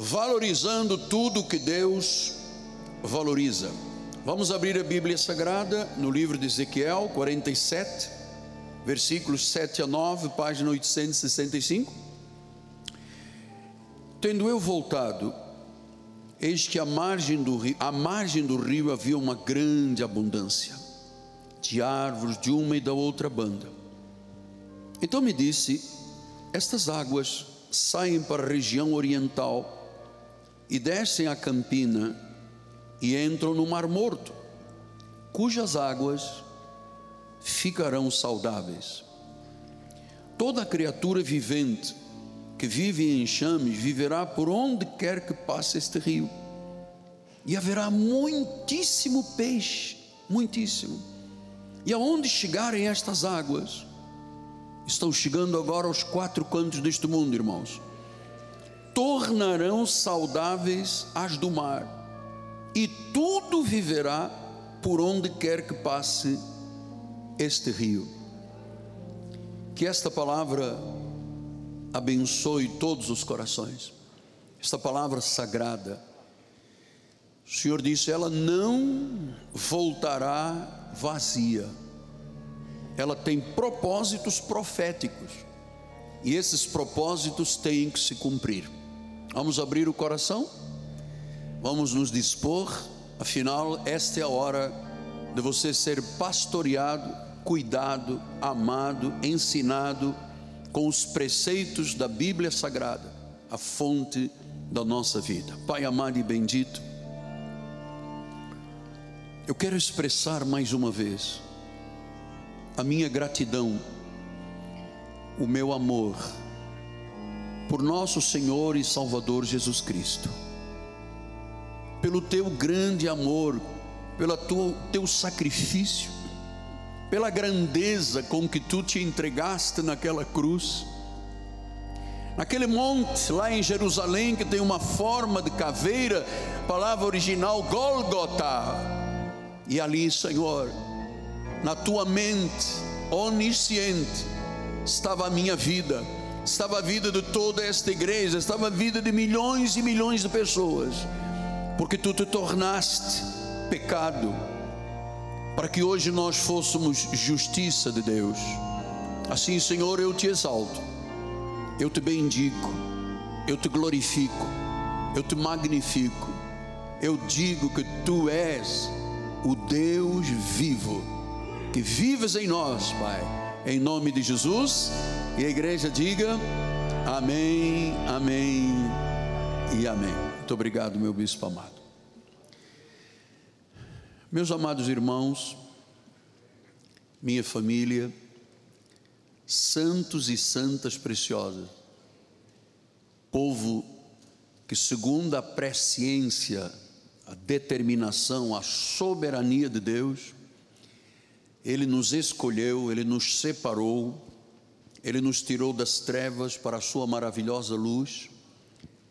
valorizando tudo que Deus valoriza. Vamos abrir a Bíblia Sagrada no livro de Ezequiel 47, versículos 7 a 9, página 865. Tendo eu voltado, eis que à margem do rio, à margem do rio havia uma grande abundância de árvores de uma e da outra banda. Então me disse: Estas águas saem para a região oriental e descem a campina e entram no Mar Morto, cujas águas ficarão saudáveis. Toda criatura vivente que vive em enxames viverá por onde quer que passe este rio, e haverá muitíssimo peixe, muitíssimo. E aonde chegarem estas águas, estão chegando agora aos quatro cantos deste mundo, irmãos tornarão saudáveis as do mar, e tudo viverá por onde quer que passe este rio. Que esta palavra abençoe todos os corações, esta palavra sagrada. O Senhor disse: ela não voltará vazia, ela tem propósitos proféticos, e esses propósitos têm que se cumprir. Vamos abrir o coração? Vamos nos dispor, afinal, esta é a hora de você ser pastoreado, cuidado, amado, ensinado com os preceitos da Bíblia Sagrada, a fonte da nossa vida. Pai amado e bendito, eu quero expressar mais uma vez a minha gratidão, o meu amor, por nosso Senhor e Salvador Jesus Cristo, pelo teu grande amor, pelo teu sacrifício, pela grandeza com que tu te entregaste naquela cruz, naquele monte lá em Jerusalém que tem uma forma de caveira, palavra original Golgota, e ali, Senhor, na tua mente onisciente estava a minha vida estava a vida de toda esta igreja, estava a vida de milhões e milhões de pessoas, porque tu te tornaste pecado, para que hoje nós fôssemos justiça de Deus. Assim, Senhor, eu te exalto, eu te bendigo, eu te glorifico, eu te magnifico, eu digo que tu és o Deus vivo, que vives em nós, Pai, em nome de Jesus. E a igreja diga amém, amém e amém. Muito obrigado, meu bispo amado. Meus amados irmãos, minha família, santos e santas preciosas, povo que, segundo a presciência, a determinação, a soberania de Deus, Ele nos escolheu, Ele nos separou, ele nos tirou das trevas para a sua maravilhosa luz.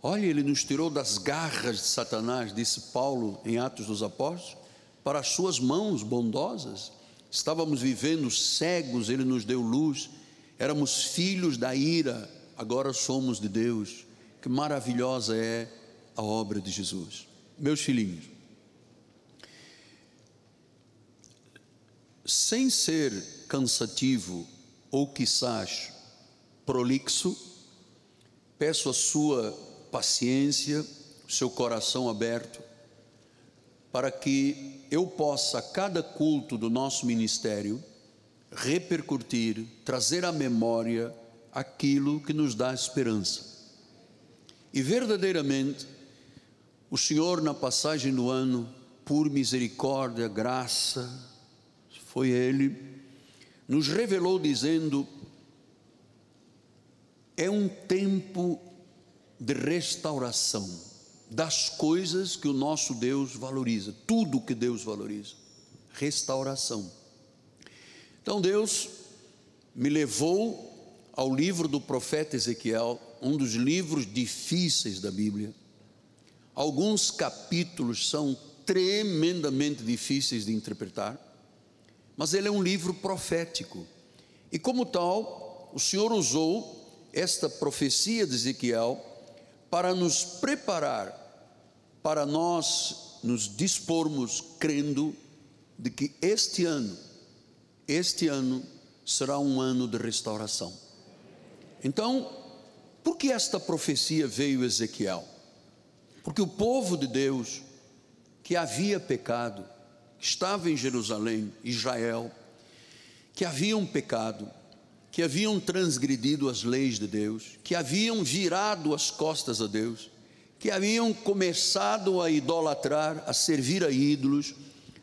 Olha, ele nos tirou das garras de Satanás, disse Paulo em Atos dos Apóstolos, para as suas mãos bondosas. Estávamos vivendo cegos, ele nos deu luz. Éramos filhos da ira, agora somos de Deus. Que maravilhosa é a obra de Jesus. Meus filhinhos, sem ser cansativo ou quizás prolixo, peço a sua paciência, seu coração aberto, para que eu possa, a cada culto do nosso ministério, repercutir, trazer à memória aquilo que nos dá esperança. E verdadeiramente, o Senhor, na passagem do ano, por misericórdia, graça, foi Ele nos revelou dizendo: é um tempo de restauração das coisas que o nosso Deus valoriza, tudo que Deus valoriza, restauração. Então Deus me levou ao livro do profeta Ezequiel, um dos livros difíceis da Bíblia. Alguns capítulos são tremendamente difíceis de interpretar mas ele é um livro profético. E como tal, o Senhor usou esta profecia de Ezequiel para nos preparar, para nós nos dispormos crendo de que este ano, este ano será um ano de restauração. Então, por que esta profecia veio a Ezequiel? Porque o povo de Deus, que havia pecado, estava em Jerusalém, Israel, que haviam pecado, que haviam transgredido as leis de Deus, que haviam virado as costas a Deus, que haviam começado a idolatrar, a servir a ídolos,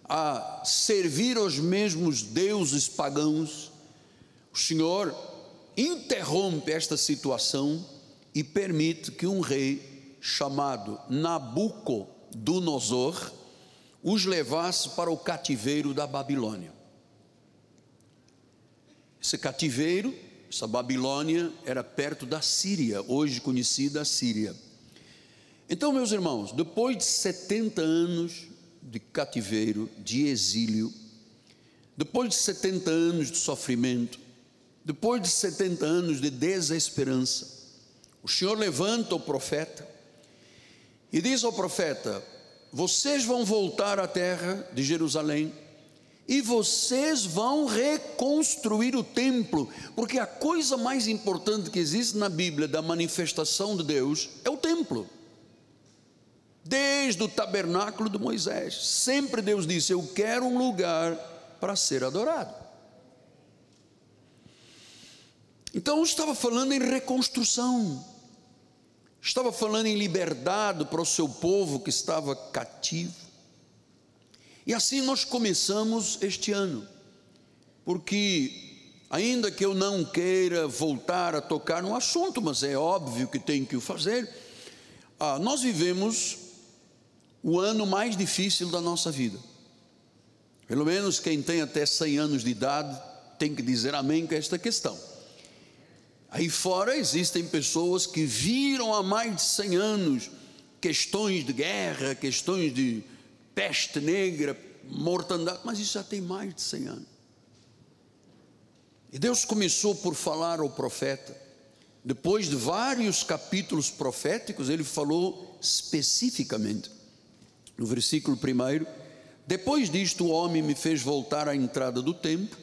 a servir aos mesmos deuses pagãos, o Senhor interrompe esta situação e permite que um rei chamado Nabucodonosor os levasse para o cativeiro da Babilônia. Esse cativeiro, essa Babilônia, era perto da Síria, hoje conhecida Síria. Então, meus irmãos, depois de 70 anos de cativeiro, de exílio, depois de 70 anos de sofrimento, depois de 70 anos de desesperança, o Senhor levanta o profeta e diz ao profeta: Vocês vão voltar à terra de Jerusalém e vocês vão reconstruir o templo, porque a coisa mais importante que existe na Bíblia da manifestação de Deus é o templo desde o tabernáculo de Moisés. Sempre Deus disse: Eu quero um lugar para ser adorado. Então estava falando em reconstrução, estava falando em liberdade para o seu povo que estava cativo. E assim nós começamos este ano, porque ainda que eu não queira voltar a tocar no assunto, mas é óbvio que tenho que o fazer, ah, nós vivemos o ano mais difícil da nossa vida. Pelo menos quem tem até 100 anos de idade tem que dizer amém com esta questão. Aí fora existem pessoas que viram há mais de 100 anos questões de guerra, questões de peste negra, mortandade, mas isso já tem mais de 100 anos. E Deus começou por falar ao profeta. Depois de vários capítulos proféticos, ele falou especificamente no versículo 1, depois disto o homem me fez voltar à entrada do templo,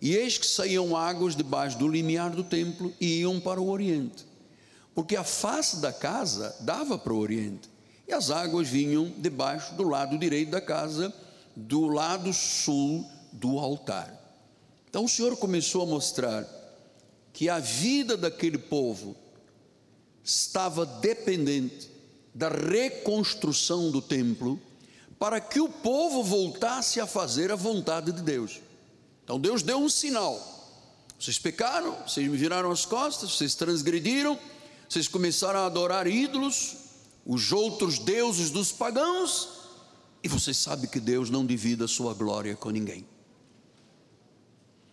e eis que saíam águas debaixo do limiar do templo e iam para o oriente, porque a face da casa dava para o oriente, e as águas vinham debaixo do lado direito da casa, do lado sul do altar. Então o Senhor começou a mostrar que a vida daquele povo estava dependente da reconstrução do templo, para que o povo voltasse a fazer a vontade de Deus. Então Deus deu um sinal. Vocês pecaram, vocês me viraram as costas, vocês transgrediram, vocês começaram a adorar ídolos, os outros deuses dos pagãos, e vocês sabem que Deus não divide a sua glória com ninguém.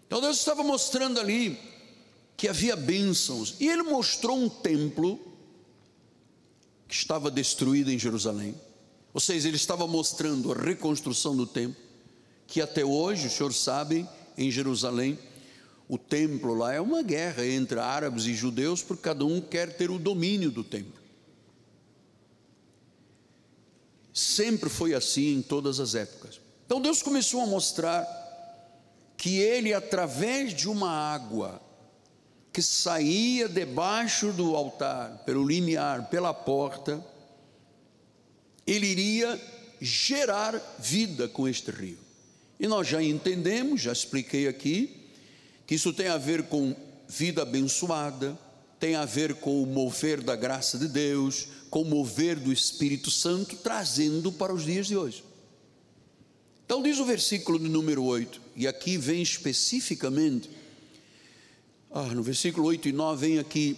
Então Deus estava mostrando ali que havia bênçãos, e Ele mostrou um templo que estava destruída em Jerusalém. Ou seja, ele estava mostrando a reconstrução do templo, que até hoje, o senhor sabe, em Jerusalém, o templo lá é uma guerra entre árabes e judeus, porque cada um quer ter o domínio do templo. Sempre foi assim em todas as épocas. Então Deus começou a mostrar que ele, através de uma água que saía debaixo do altar, pelo limiar, pela porta, ele iria gerar vida com este rio. E nós já entendemos, já expliquei aqui, que isso tem a ver com vida abençoada, tem a ver com o mover da graça de Deus, com o mover do Espírito Santo, trazendo para os dias de hoje. Então, diz o versículo de número 8, e aqui vem especificamente ah, no versículo 8 e 9 vem aqui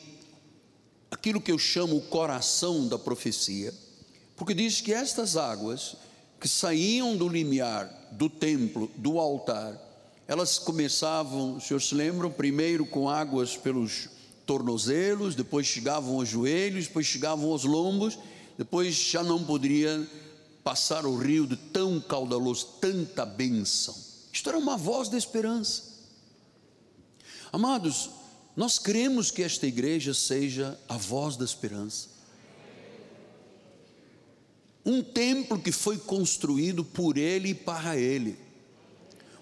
aquilo que eu chamo o coração da profecia, porque diz que estas águas que saíam do limiar do templo, do altar, elas começavam, os senhores se lembram, primeiro com águas pelos tornozelos, depois chegavam aos joelhos, depois chegavam aos lombos, depois já não poderia passar o rio de tão caudaloso, tanta bênção. Isto era uma voz de esperança. Amados, nós queremos que esta igreja seja a voz da esperança. Um templo que foi construído por ele e para ele.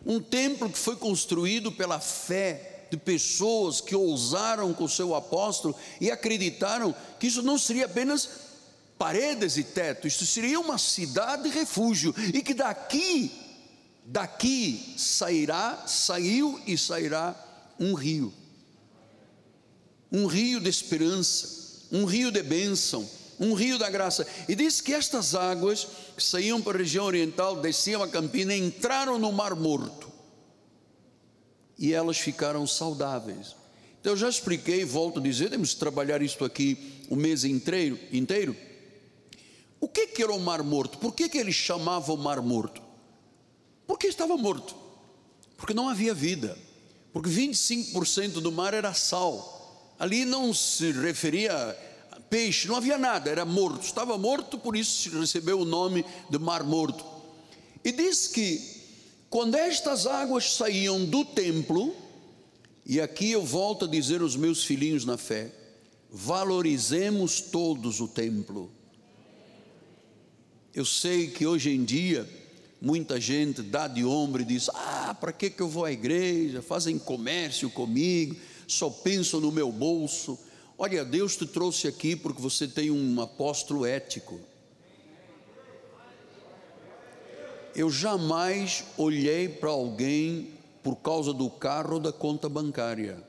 Um templo que foi construído pela fé de pessoas que ousaram com o seu apóstolo e acreditaram que isso não seria apenas paredes e teto, isso seria uma cidade de refúgio e que daqui, daqui sairá, saiu e sairá um rio. Um rio de esperança, um rio de bênção, um rio da graça. E diz que estas águas que saíam para a região oriental, desciam a campina, entraram no Mar Morto. E elas ficaram saudáveis. Então eu já expliquei, volto a dizer, temos que trabalhar isto aqui o mês inteiro. inteiro. O que, que era o Mar Morto? Por que, que ele chamava o Mar Morto? Porque estava morto. Porque não havia vida. Porque 25% do mar era sal. Ali não se referia peixe, não havia nada, era morto, estava morto, por isso recebeu o nome de Mar Morto. E diz que quando estas águas saíam do templo, e aqui eu volto a dizer aos meus filhinhos na fé, valorizemos todos o templo. Eu sei que hoje em dia muita gente dá de ombro e diz: Ah, para que, que eu vou à igreja? Fazem comércio comigo, só penso no meu bolso. Olha, Deus te trouxe aqui porque você tem um apóstolo ético. Eu jamais olhei para alguém por causa do carro ou da conta bancária,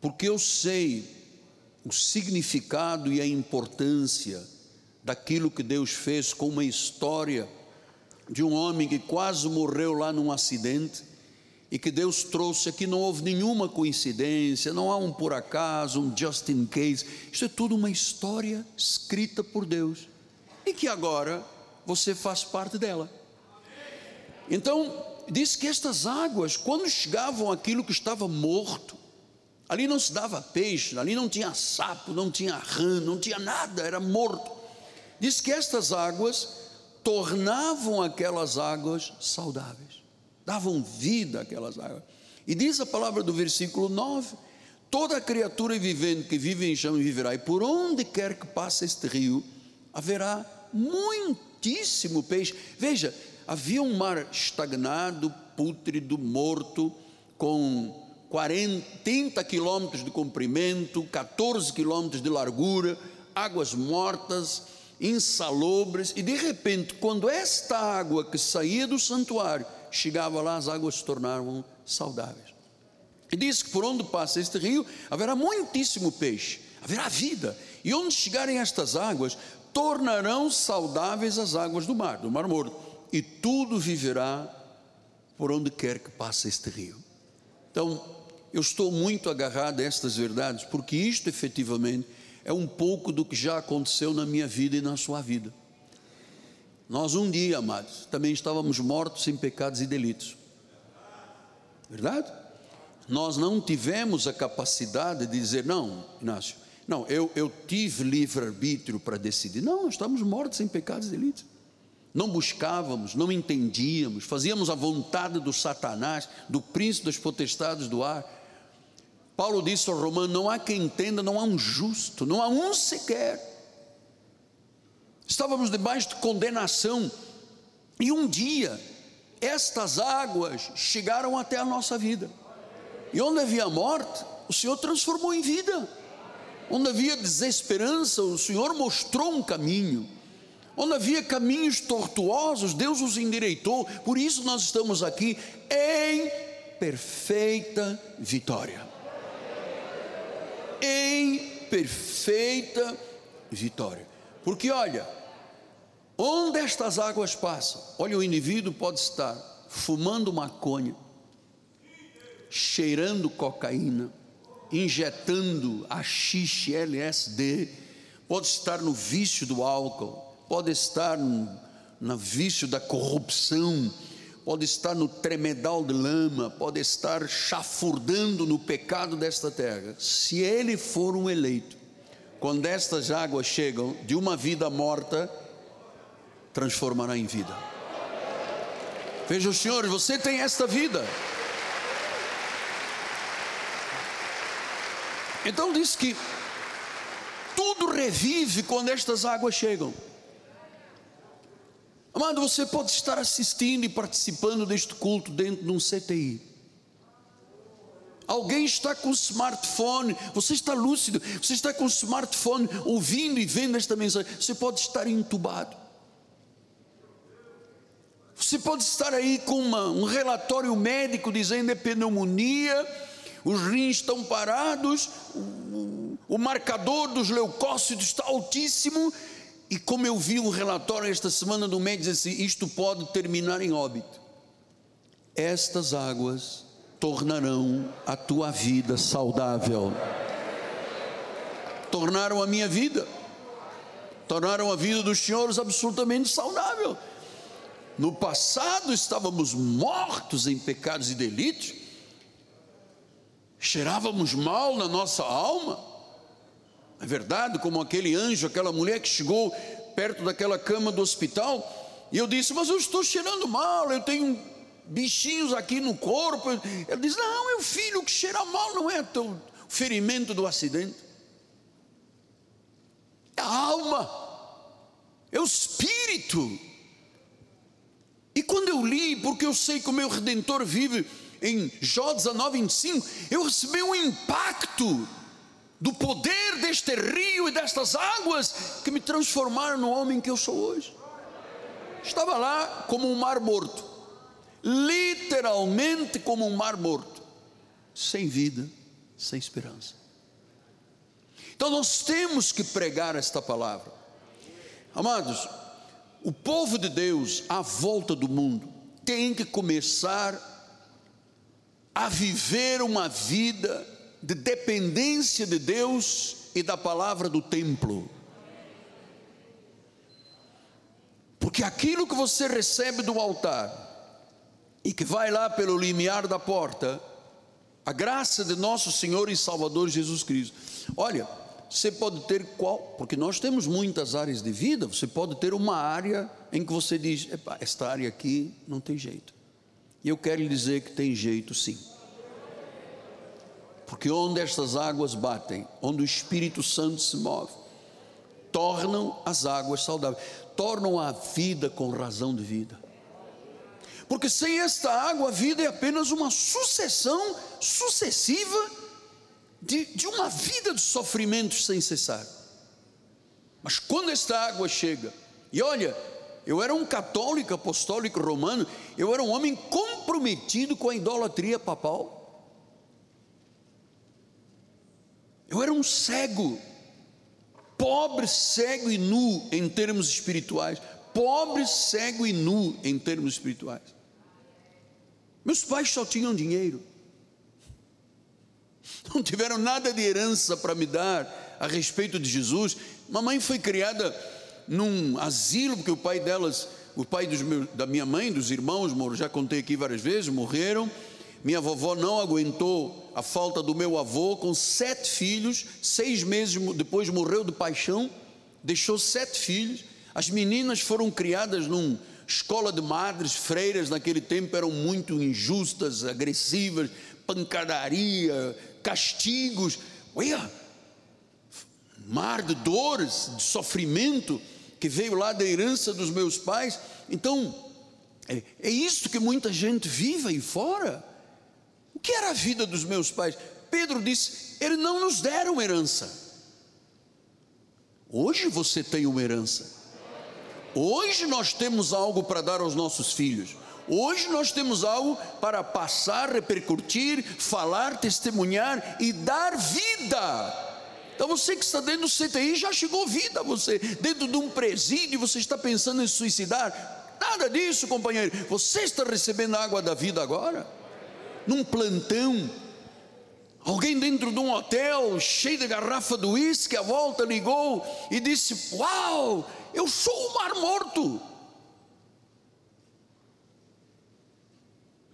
porque eu sei o significado e a importância daquilo que Deus fez com uma história de um homem que quase morreu lá num acidente e que Deus trouxe aqui, não houve nenhuma coincidência, não há um por acaso, um just in case, isso é tudo uma história escrita por Deus e que agora você faz parte dela. Então, diz que estas águas, quando chegavam aquilo que estava morto, ali não se dava peixe, ali não tinha sapo, não tinha rã, não tinha nada, era morto. Diz que estas águas tornavam aquelas águas saudáveis davam vida àquelas águas. E diz a palavra do versículo 9: toda criatura vivente que vive em chama viverá, e por onde quer que passe este rio, haverá muitíssimo peixe. Veja, havia um mar estagnado, pútrido, morto, com 40 quilômetros de comprimento, 14 quilômetros de largura, águas mortas, insalubres, e de repente, quando esta água que saía do santuário chegava lá, as águas se tornavam saudáveis. E diz que por onde passa este rio haverá muitíssimo peixe, haverá vida, e onde chegarem estas águas, tornarão saudáveis as águas do mar, do mar morto, e tudo viverá por onde quer que passe este rio. Então, eu estou muito agarrado a estas verdades, porque isto efetivamente é um pouco do que já aconteceu na minha vida e na sua vida. Nós um dia, amados, também estávamos mortos em pecados e delitos. Verdade? Nós não tivemos a capacidade de dizer, não, Inácio, não, eu, eu tive livre-arbítrio para decidir. Não, nós estávamos mortos em pecados e delitos. Não buscávamos, não entendíamos, fazíamos a vontade do Satanás, do príncipe das potestades do ar. Paulo disse ao Romano: não há quem entenda, não há um justo, não há um sequer estávamos debaixo de condenação, e um dia estas águas chegaram até a nossa vida, e onde havia morte, o Senhor transformou em vida, onde havia desesperança, o Senhor mostrou um caminho, onde havia caminhos tortuosos, Deus os endireitou, por isso nós estamos aqui em perfeita vitória. Em perfeita vitória. Porque olha, Onde estas águas passam, olha, o indivíduo pode estar fumando maconha, cheirando cocaína, injetando axixe, LSD, pode estar no vício do álcool, pode estar no, no vício da corrupção, pode estar no tremedal de lama, pode estar chafurdando no pecado desta terra. Se ele for um eleito, quando estas águas chegam de uma vida morta, transformará em vida. Veja o Senhor, você tem esta vida. Então diz que tudo revive quando estas águas chegam. Amado, você pode estar assistindo e participando deste culto dentro de um CTI. Alguém está com o smartphone, você está lúcido, você está com o smartphone ouvindo e vendo esta mensagem. Você pode estar entubado. Você pode estar aí com uma, um relatório médico dizendo é pneumonia, os rins estão parados, o, o marcador dos leucócitos está altíssimo, e como eu vi um relatório esta semana do médico, diz assim: isto pode terminar em óbito. Estas águas tornarão a tua vida saudável. Tornaram a minha vida, tornaram a vida dos senhores absolutamente saudável. No passado estávamos mortos em pecados e delitos, cheirávamos mal na nossa alma. É verdade, como aquele anjo, aquela mulher que chegou perto daquela cama do hospital, e eu disse: Mas eu estou cheirando mal, eu tenho bichinhos aqui no corpo. Ele diz: Não, meu filho, que cheira mal não é o ferimento do acidente, é a alma, é o espírito. E quando eu li, porque eu sei que o meu redentor vive em Jó 19, 25, eu recebi um impacto do poder deste rio e destas águas que me transformaram no homem que eu sou hoje. Estava lá como um mar morto, literalmente como um mar morto, sem vida, sem esperança. Então nós temos que pregar esta palavra, amados o povo de Deus à volta do mundo tem que começar a viver uma vida de dependência de Deus e da palavra do templo. Porque aquilo que você recebe do altar e que vai lá pelo limiar da porta, a graça de nosso Senhor e Salvador Jesus Cristo. Olha, você pode ter qual, porque nós temos muitas áreas de vida, você pode ter uma área em que você diz, esta área aqui não tem jeito. E eu quero lhe dizer que tem jeito sim. Porque onde estas águas batem, onde o Espírito Santo se move, tornam as águas saudáveis, tornam a vida com razão de vida. Porque sem esta água a vida é apenas uma sucessão sucessiva de, de uma vida de sofrimentos sem cessar. Mas quando esta água chega, e olha, eu era um católico apostólico romano, eu era um homem comprometido com a idolatria papal. Eu era um cego, pobre, cego e nu em termos espirituais, pobre, cego e nu em termos espirituais. Meus pais só tinham dinheiro não tiveram nada de herança para me dar a respeito de Jesus. Mamãe foi criada num asilo, porque o pai delas, o pai meus, da minha mãe, dos irmãos, já contei aqui várias vezes, morreram. Minha vovó não aguentou a falta do meu avô, com sete filhos, seis meses depois morreu de paixão, deixou sete filhos. As meninas foram criadas numa escola de madres, freiras, naquele tempo eram muito injustas, agressivas, pancadaria, castigos, olha, mar de dores, de sofrimento que veio lá da herança dos meus pais. Então, é, é isso que muita gente vive aí fora. O que era a vida dos meus pais? Pedro disse: eles não nos deram herança. Hoje você tem uma herança. Hoje nós temos algo para dar aos nossos filhos. Hoje nós temos algo para passar, repercutir, falar, testemunhar e dar vida. Então você que está dentro do CTI já chegou vida, você dentro de um presídio, você está pensando em suicidar? Nada disso, companheiro. Você está recebendo a água da vida agora? Num plantão, Alguém dentro de um hotel cheio de garrafa do uísque, a volta ligou e disse: Uau, eu sou o mar morto.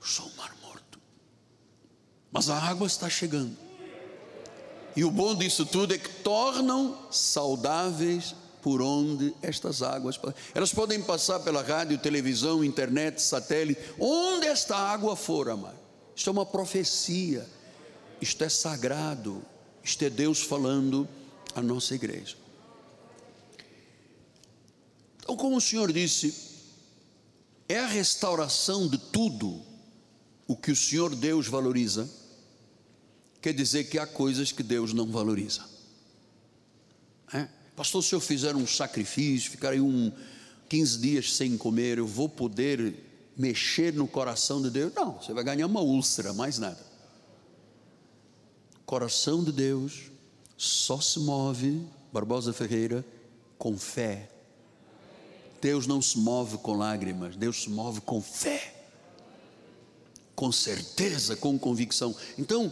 Sou um mar morto. Mas a água está chegando. E o bom disso tudo é que tornam saudáveis por onde estas águas elas podem passar pela rádio, televisão, internet, satélite, onde esta água for, amado. Isto é uma profecia. Isto é sagrado. Isto é Deus falando à nossa igreja. Então, como o Senhor disse, é a restauração de tudo o que o Senhor Deus valoriza, quer dizer que há coisas que Deus não valoriza. É? Pastor, se eu fizer um sacrifício, ficar aí um 15 dias sem comer, eu vou poder mexer no coração de Deus? Não, você vai ganhar uma úlcera, mais nada. Coração de Deus só se move, Barbosa Ferreira, com fé. Deus não se move com lágrimas, Deus se move com fé, com certeza, com convicção. Então,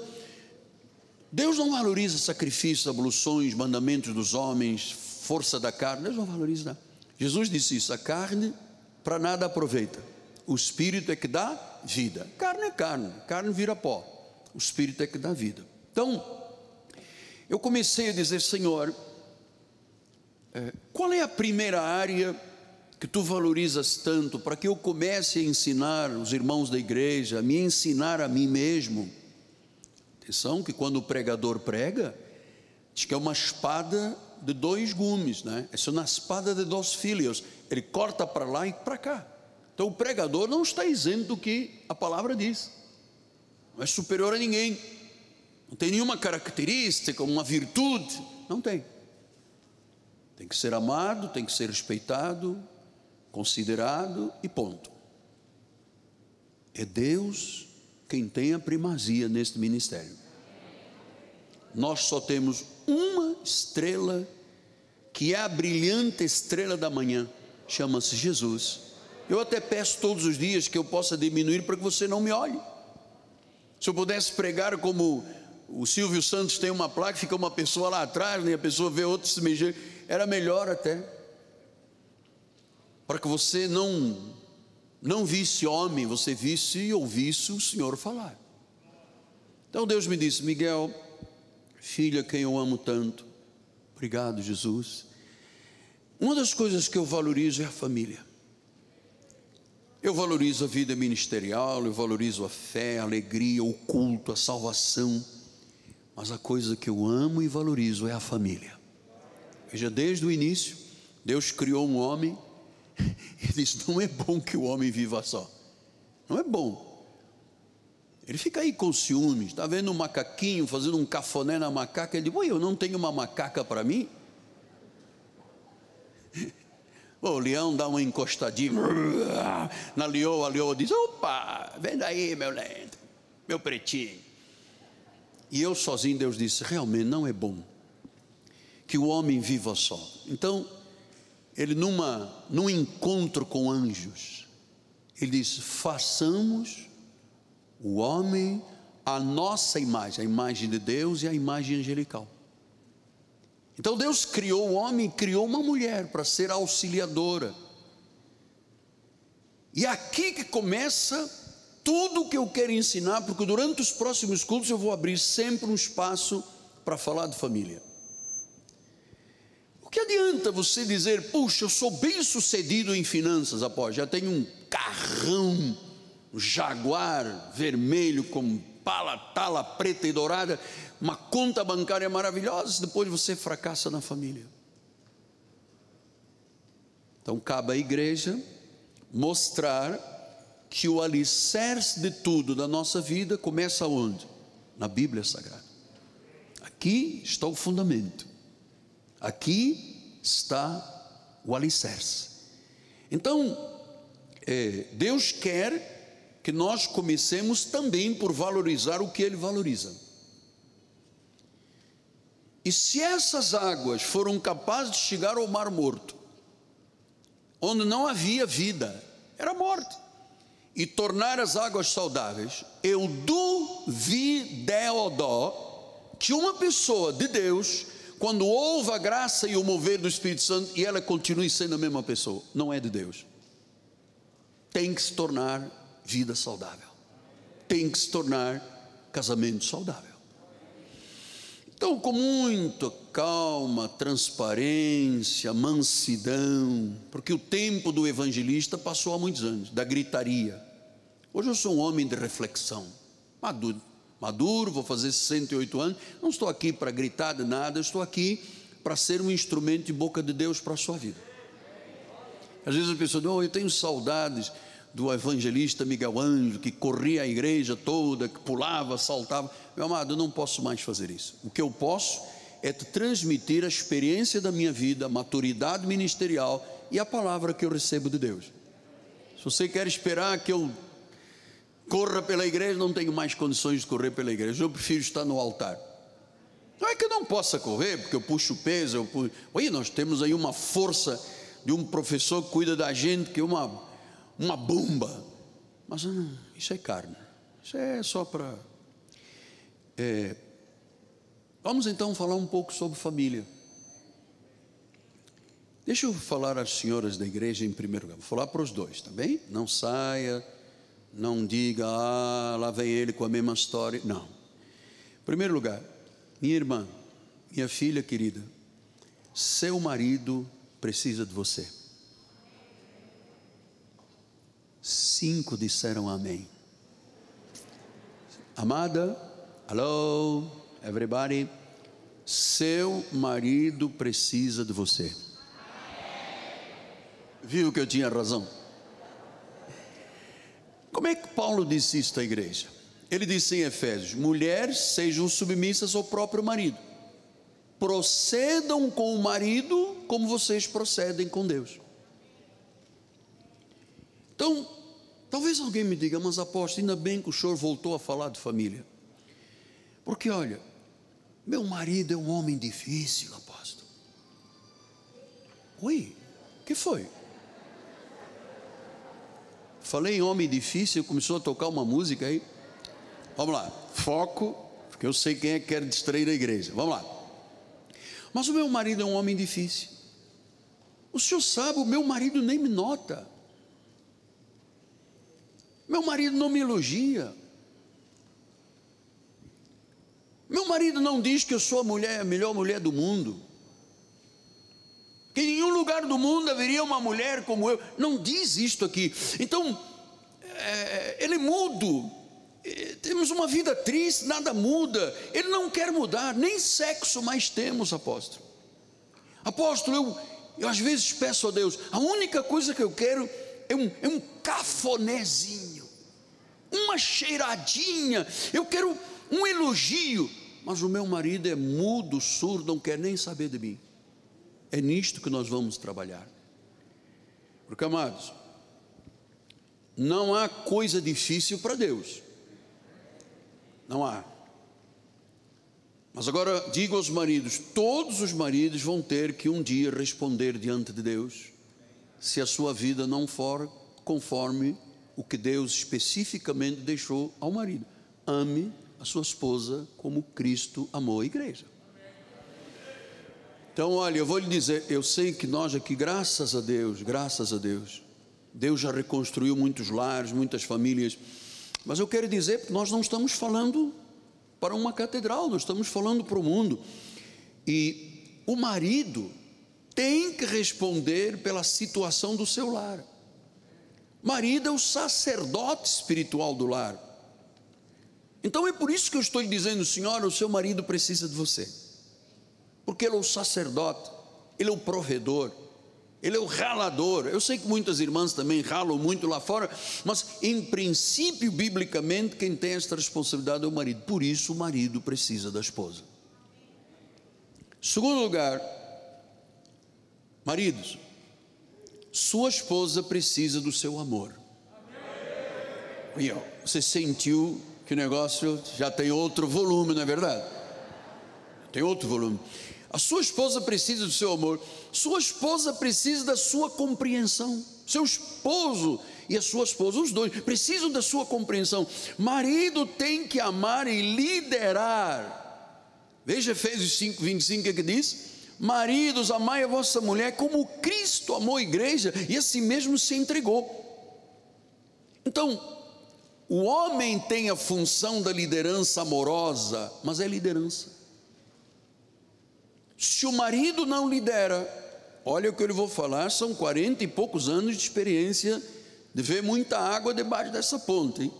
Deus não valoriza sacrifícios, abluções, mandamentos dos homens, força da carne, Deus não valoriza nada. Jesus disse isso: a carne para nada aproveita, o espírito é que dá vida. Carne é carne, carne vira pó, o espírito é que dá vida. Então, eu comecei a dizer, Senhor, é, qual é a primeira área que tu valorizas tanto para que eu comece a ensinar os irmãos da igreja, a me ensinar a mim mesmo? Atenção que quando o pregador prega, diz que é uma espada de dois gumes, né? É uma espada de dois filhos. Ele corta para lá e para cá. Então o pregador não está isento do que a palavra diz. Não é superior a ninguém. Não tem nenhuma característica, uma virtude. Não tem. Tem que ser amado, tem que ser respeitado, considerado e ponto. É Deus quem tem a primazia neste ministério. Nós só temos uma estrela, que é a brilhante estrela da manhã, chama-se Jesus. Eu até peço todos os dias que eu possa diminuir para que você não me olhe. Se eu pudesse pregar como o Silvio Santos tem uma placa, fica uma pessoa lá atrás, né, a pessoa vê outro se mexer, era melhor até. Para que você não não visse homem, você visse e ouvisse o Senhor falar. Então Deus me disse: Miguel, filha, quem eu amo tanto, obrigado, Jesus. Uma das coisas que eu valorizo é a família. Eu valorizo a vida ministerial, eu valorizo a fé, a alegria, o culto, a salvação. Mas a coisa que eu amo e valorizo é a família. Veja, desde o início, Deus criou um homem Ele diz: não é bom que o homem viva só. Não é bom. Ele fica aí com ciúmes, está vendo um macaquinho fazendo um cafoné na macaca. Ele diz: eu não tenho uma macaca para mim. O leão dá uma encostadinha na leoa, a leoa diz: opa, vem daí, meu lento, meu pretinho. E eu sozinho, Deus disse: realmente não é bom que o homem viva só. Então, ele numa num encontro com anjos, ele diz: "Façamos o homem a nossa imagem, a imagem de Deus e a imagem angelical". Então Deus criou o homem, criou uma mulher para ser auxiliadora. E é aqui que começa tudo o que eu quero ensinar, porque durante os próximos cultos eu vou abrir sempre um espaço para falar de família que adianta você dizer, puxa, eu sou bem sucedido em finanças, após já tenho um carrão, um jaguar vermelho com pala, tala preta e dourada, uma conta bancária maravilhosa, depois você fracassa na família. Então cabe à igreja mostrar que o alicerce de tudo da nossa vida começa onde? Na Bíblia Sagrada. Aqui está o fundamento. Aqui está o alicerce. Então, é, Deus quer que nós comecemos também por valorizar o que Ele valoriza. E se essas águas foram capazes de chegar ao Mar Morto, onde não havia vida, era morte, e tornar as águas saudáveis, eu duvido que uma pessoa de Deus quando houve a graça e o mover do Espírito Santo e ela continue sendo a mesma pessoa, não é de Deus. Tem que se tornar vida saudável, tem que se tornar casamento saudável. Então, com muita calma, transparência, mansidão, porque o tempo do evangelista passou há muitos anos, da gritaria. Hoje eu sou um homem de reflexão, maduro maduro, vou fazer 68 anos, não estou aqui para gritar de nada, estou aqui para ser um instrumento de boca de Deus para a sua vida. Às vezes a pessoa diz, oh, eu tenho saudades do evangelista Miguel Ângelo, que corria a igreja toda, que pulava, saltava. Meu amado, eu não posso mais fazer isso. O que eu posso é transmitir a experiência da minha vida, a maturidade ministerial e a palavra que eu recebo de Deus. Se você quer esperar que eu corra pela igreja, não tenho mais condições de correr pela igreja. Eu prefiro estar no altar. Não é que eu não possa correr, porque eu puxo peso. Eu puxo... Oi, nós temos aí uma força de um professor que cuida da gente, que é uma, uma bomba. Mas não, isso é carne. Isso é só para. É... Vamos então falar um pouco sobre família. Deixa eu falar às senhoras da igreja em primeiro lugar. Vou falar para os dois, tá bem? Não saia, não diga, ah, lá vem ele com a mesma história. Não. Em primeiro lugar, minha irmã, minha filha querida, seu marido precisa de você. Cinco disseram amém. Amada, hello, everybody. Seu marido precisa de você. Viu que eu tinha razão? Como é que Paulo disse isso à igreja? Ele disse em Efésios: mulheres sejam submissas ao próprio marido procedam com o marido como vocês procedem com Deus. Então, talvez alguém me diga, mas apóstolo, ainda bem que o senhor voltou a falar de família. Porque olha, meu marido é um homem difícil, apóstolo. Oi, que foi? Falei em homem difícil, começou a tocar uma música aí. Vamos lá, foco, porque eu sei quem é que quer distrair a igreja. Vamos lá. Mas o meu marido é um homem difícil. O senhor sabe, o meu marido nem me nota. Meu marido não me elogia. Meu marido não diz que eu sou a mulher, a melhor mulher do mundo. Que em nenhum lugar do mundo haveria uma mulher como eu. Não diz isto aqui. Então, é, ele é mudo temos uma vida triste, nada muda. Ele não quer mudar, nem sexo mais temos, apóstolo. Apóstolo, eu, eu às vezes peço a Deus, a única coisa que eu quero é um, é um cafonezinho, uma cheiradinha, eu quero um elogio. Mas o meu marido é mudo, surdo, não quer nem saber de mim. É nisto que nós vamos trabalhar. Porque, amados, não há coisa difícil para Deus. Não há. Mas agora digo aos maridos: todos os maridos vão ter que um dia responder diante de Deus, se a sua vida não for conforme o que Deus especificamente deixou ao marido. Ame a sua esposa como Cristo amou a igreja. Então, olha, eu vou lhe dizer, eu sei que nós aqui, graças a Deus, graças a Deus, Deus já reconstruiu muitos lares, muitas famílias mas eu quero dizer que nós não estamos falando para uma catedral, nós estamos falando para o mundo. E o marido tem que responder pela situação do seu lar. Marido é o sacerdote espiritual do lar. Então é por isso que eu estou lhe dizendo, senhora, o seu marido precisa de você. Porque ele é o sacerdote, ele é o provedor, ele é o ralador. Eu sei que muitas irmãs também ralam muito lá fora, mas em princípio, biblicamente, quem tem esta responsabilidade é o marido. Por isso, o marido precisa da esposa. Segundo lugar, maridos, sua esposa precisa do seu amor. E você sentiu que o negócio já tem outro volume, não é verdade? Tem outro volume. A sua esposa precisa do seu amor, sua esposa precisa da sua compreensão. Seu esposo e a sua esposa, os dois, precisam da sua compreensão. Marido tem que amar e liderar. Veja Efésios 5, 25, o que, é que diz? Maridos, amai a vossa mulher como Cristo amou a igreja e assim mesmo se entregou. Então, o homem tem a função da liderança amorosa, mas é liderança. Se o marido não lidera, olha o que eu vou falar, são 40 e poucos anos de experiência de ver muita água debaixo dessa ponte. Hein?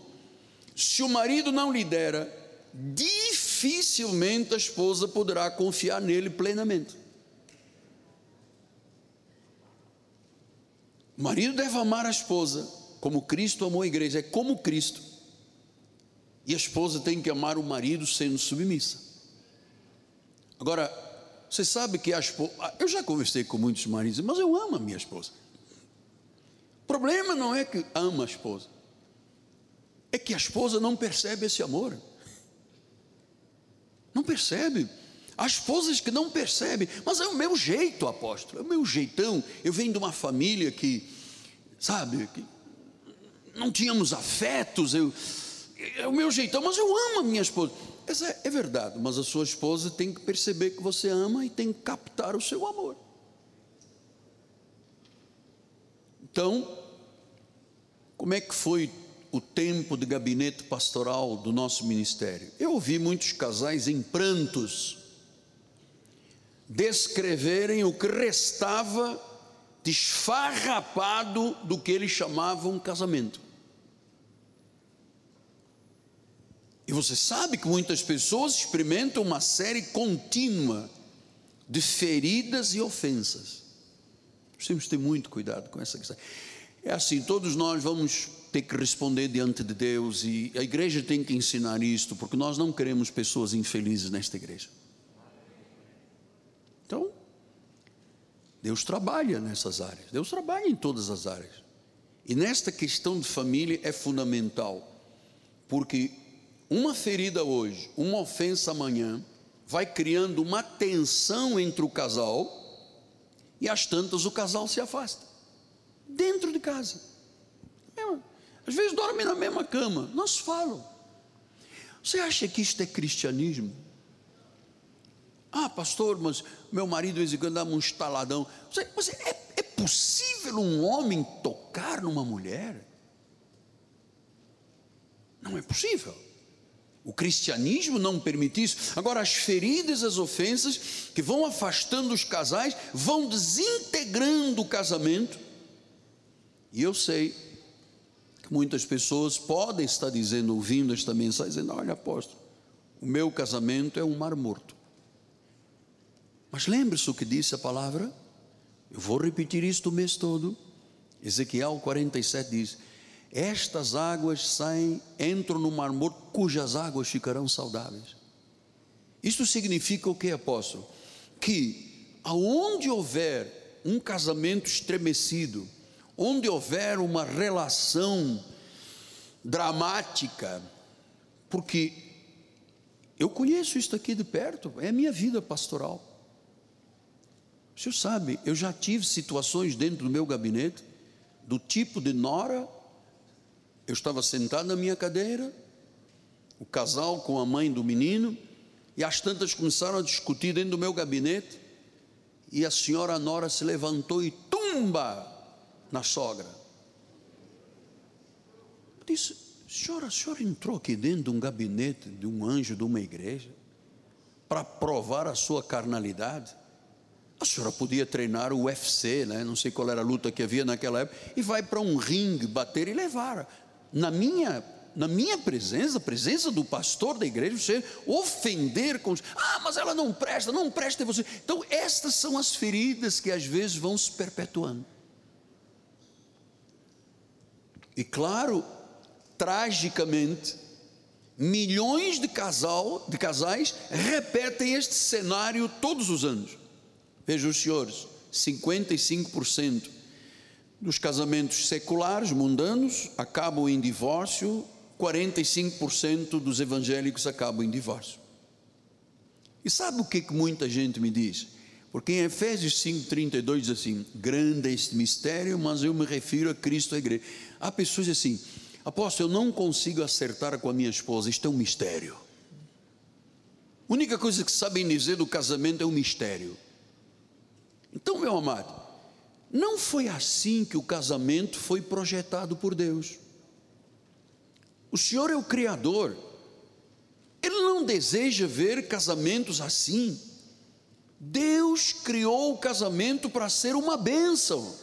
Se o marido não lidera, dificilmente a esposa poderá confiar nele plenamente. O marido deve amar a esposa como Cristo amou a igreja, é como Cristo. E a esposa tem que amar o marido sendo submissa. Agora, você sabe que a esposa. Eu já conversei com muitos maridos, mas eu amo a minha esposa. O problema não é que ama a esposa, é que a esposa não percebe esse amor. Não percebe. Há esposas que não percebem, mas é o meu jeito, apóstolo, é o meu jeitão. Eu venho de uma família que, sabe, que não tínhamos afetos, eu, é o meu jeitão, mas eu amo a minha esposa. Essa é, é verdade, mas a sua esposa tem que perceber que você ama e tem que captar o seu amor. Então, como é que foi o tempo de gabinete pastoral do nosso ministério? Eu ouvi muitos casais em prantos descreverem o que restava desfarrapado do que eles chamavam casamento. E você sabe que muitas pessoas experimentam uma série contínua de feridas e ofensas. Precisamos ter muito cuidado com essa questão. É assim, todos nós vamos ter que responder diante de Deus e a igreja tem que ensinar isto, porque nós não queremos pessoas infelizes nesta igreja. Então, Deus trabalha nessas áreas, Deus trabalha em todas as áreas. E nesta questão de família é fundamental, porque uma ferida hoje, uma ofensa amanhã, vai criando uma tensão entre o casal e às tantas o casal se afasta. Dentro de casa. Às vezes dorme na mesma cama, não se falam. Você acha que isto é cristianismo? Ah, pastor, mas meu marido de vez em quando dá um estaladão. Você, você, é, é possível um homem tocar numa mulher? Não é possível. O cristianismo não permite isso. Agora, as feridas, as ofensas que vão afastando os casais, vão desintegrando o casamento. E eu sei que muitas pessoas podem estar dizendo, ouvindo esta mensagem, dizendo: Olha, apóstolo, o meu casamento é um mar morto. Mas lembre-se o que disse a palavra. Eu vou repetir isto o mês todo. Ezequiel 47 diz: Estas águas saem, entram no mar morto, cujas águas ficarão saudáveis. Isto significa o que, apóstolo? Que aonde houver um casamento estremecido, onde houver uma relação dramática, porque eu conheço isso aqui de perto, é a minha vida pastoral. O senhor sabe, eu já tive situações dentro do meu gabinete, do tipo de nora, eu estava sentado na minha cadeira, o casal com a mãe do menino, e as tantas começaram a discutir dentro do meu gabinete, e a senhora nora se levantou e tumba na sogra. Eu disse, senhora, a senhora entrou aqui dentro de um gabinete de um anjo de uma igreja para provar a sua carnalidade? A senhora podia treinar o UFC, né? não sei qual era a luta que havia naquela época, e vai para um ringue bater e levar. Na minha, na minha presença, a presença do pastor da igreja, você ofender com. Ah, mas ela não presta, não presta em você. Então, estas são as feridas que às vezes vão se perpetuando. E claro, tragicamente, milhões de, casal, de casais repetem este cenário todos os anos. Vejam os senhores, 55% dos casamentos seculares, mundanos, acabam em divórcio, 45% dos evangélicos acabam em divórcio. E sabe o que, que muita gente me diz? Porque em Efésios 5,32 diz assim: grande é este mistério, mas eu me refiro a Cristo e a igreja. Há pessoas assim, apóstolo, eu não consigo acertar com a minha esposa, isto é um mistério. A única coisa que sabem dizer do casamento é um mistério. Então, meu amado, não foi assim que o casamento foi projetado por Deus. O Senhor é o Criador, Ele não deseja ver casamentos assim. Deus criou o casamento para ser uma bênção.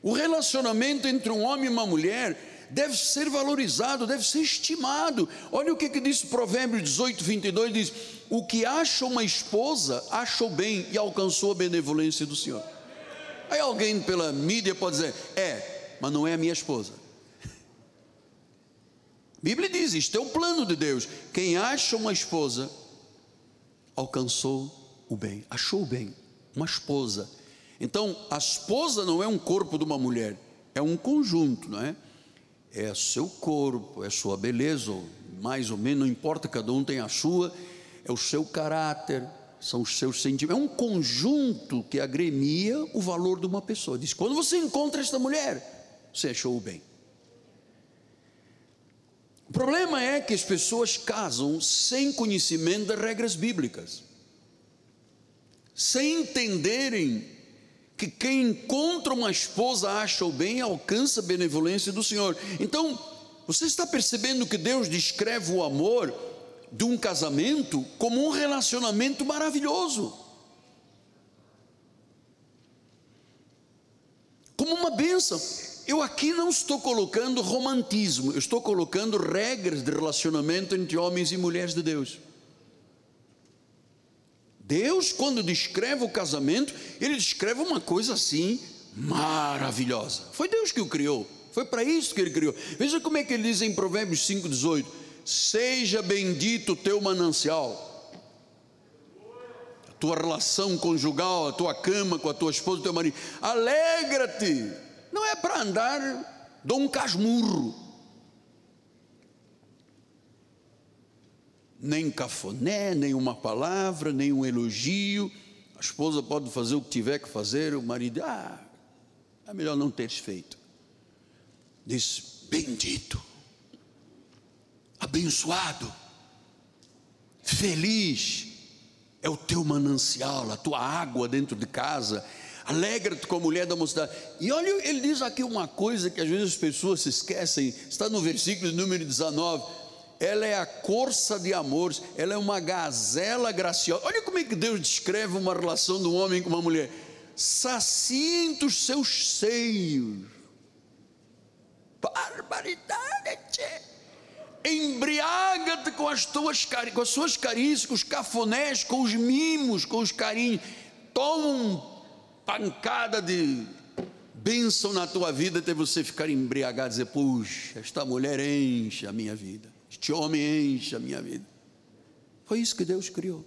O relacionamento entre um homem e uma mulher deve ser valorizado, deve ser estimado. Olha o que, que diz Provérbios 18, 22: diz: O que acha uma esposa, achou bem e alcançou a benevolência do Senhor. Aí alguém pela mídia pode dizer: É, mas não é a minha esposa. A Bíblia diz: isto é o plano de Deus. Quem acha uma esposa, alcançou o bem, achou o bem, uma esposa. Então, a esposa não é um corpo de uma mulher, é um conjunto, não é? É seu corpo, é sua beleza, mais ou menos, não importa, cada um tem a sua, é o seu caráter, são os seus sentimentos, é um conjunto que agremia o valor de uma pessoa. Diz: quando você encontra esta mulher, você achou o bem. O problema é que as pessoas casam sem conhecimento das regras bíblicas, sem entenderem que quem encontra uma esposa acha o bem alcança a benevolência do Senhor. Então, você está percebendo que Deus descreve o amor de um casamento como um relacionamento maravilhoso. Como uma bênção. Eu aqui não estou colocando romantismo, eu estou colocando regras de relacionamento entre homens e mulheres de Deus. Deus, quando descreve o casamento, ele descreve uma coisa assim maravilhosa. Foi Deus que o criou, foi para isso que ele criou. Veja como é que ele diz em Provérbios 5,18: Seja bendito o teu manancial a tua relação conjugal, a tua cama com a tua esposa, o teu marido. Alegra-te não é para andar de um casmurro, nem cafoné, nem uma palavra, nem um elogio. A esposa pode fazer o que tiver que fazer, o marido, ah, é melhor não teres feito. Diz: bendito, abençoado, feliz é o teu manancial, a tua água dentro de casa, Alegra-te com a mulher da mocidade. E olha, ele diz aqui uma coisa que às vezes as pessoas se esquecem, está no versículo número 19. Ela é a corça de amores, ela é uma gazela graciosa. Olha como é que Deus descreve uma relação um homem com uma mulher. Saciente os seus seios. Barbaridade, embriaga-te com as tuas com as suas carícias, com os cafonés, com os mimos, com os carinhos. Toma um pancada de bênção na tua vida até você ficar embriagado e dizer: puxa, esta mulher enche a minha vida, este homem enche a minha vida. Foi isso que Deus criou.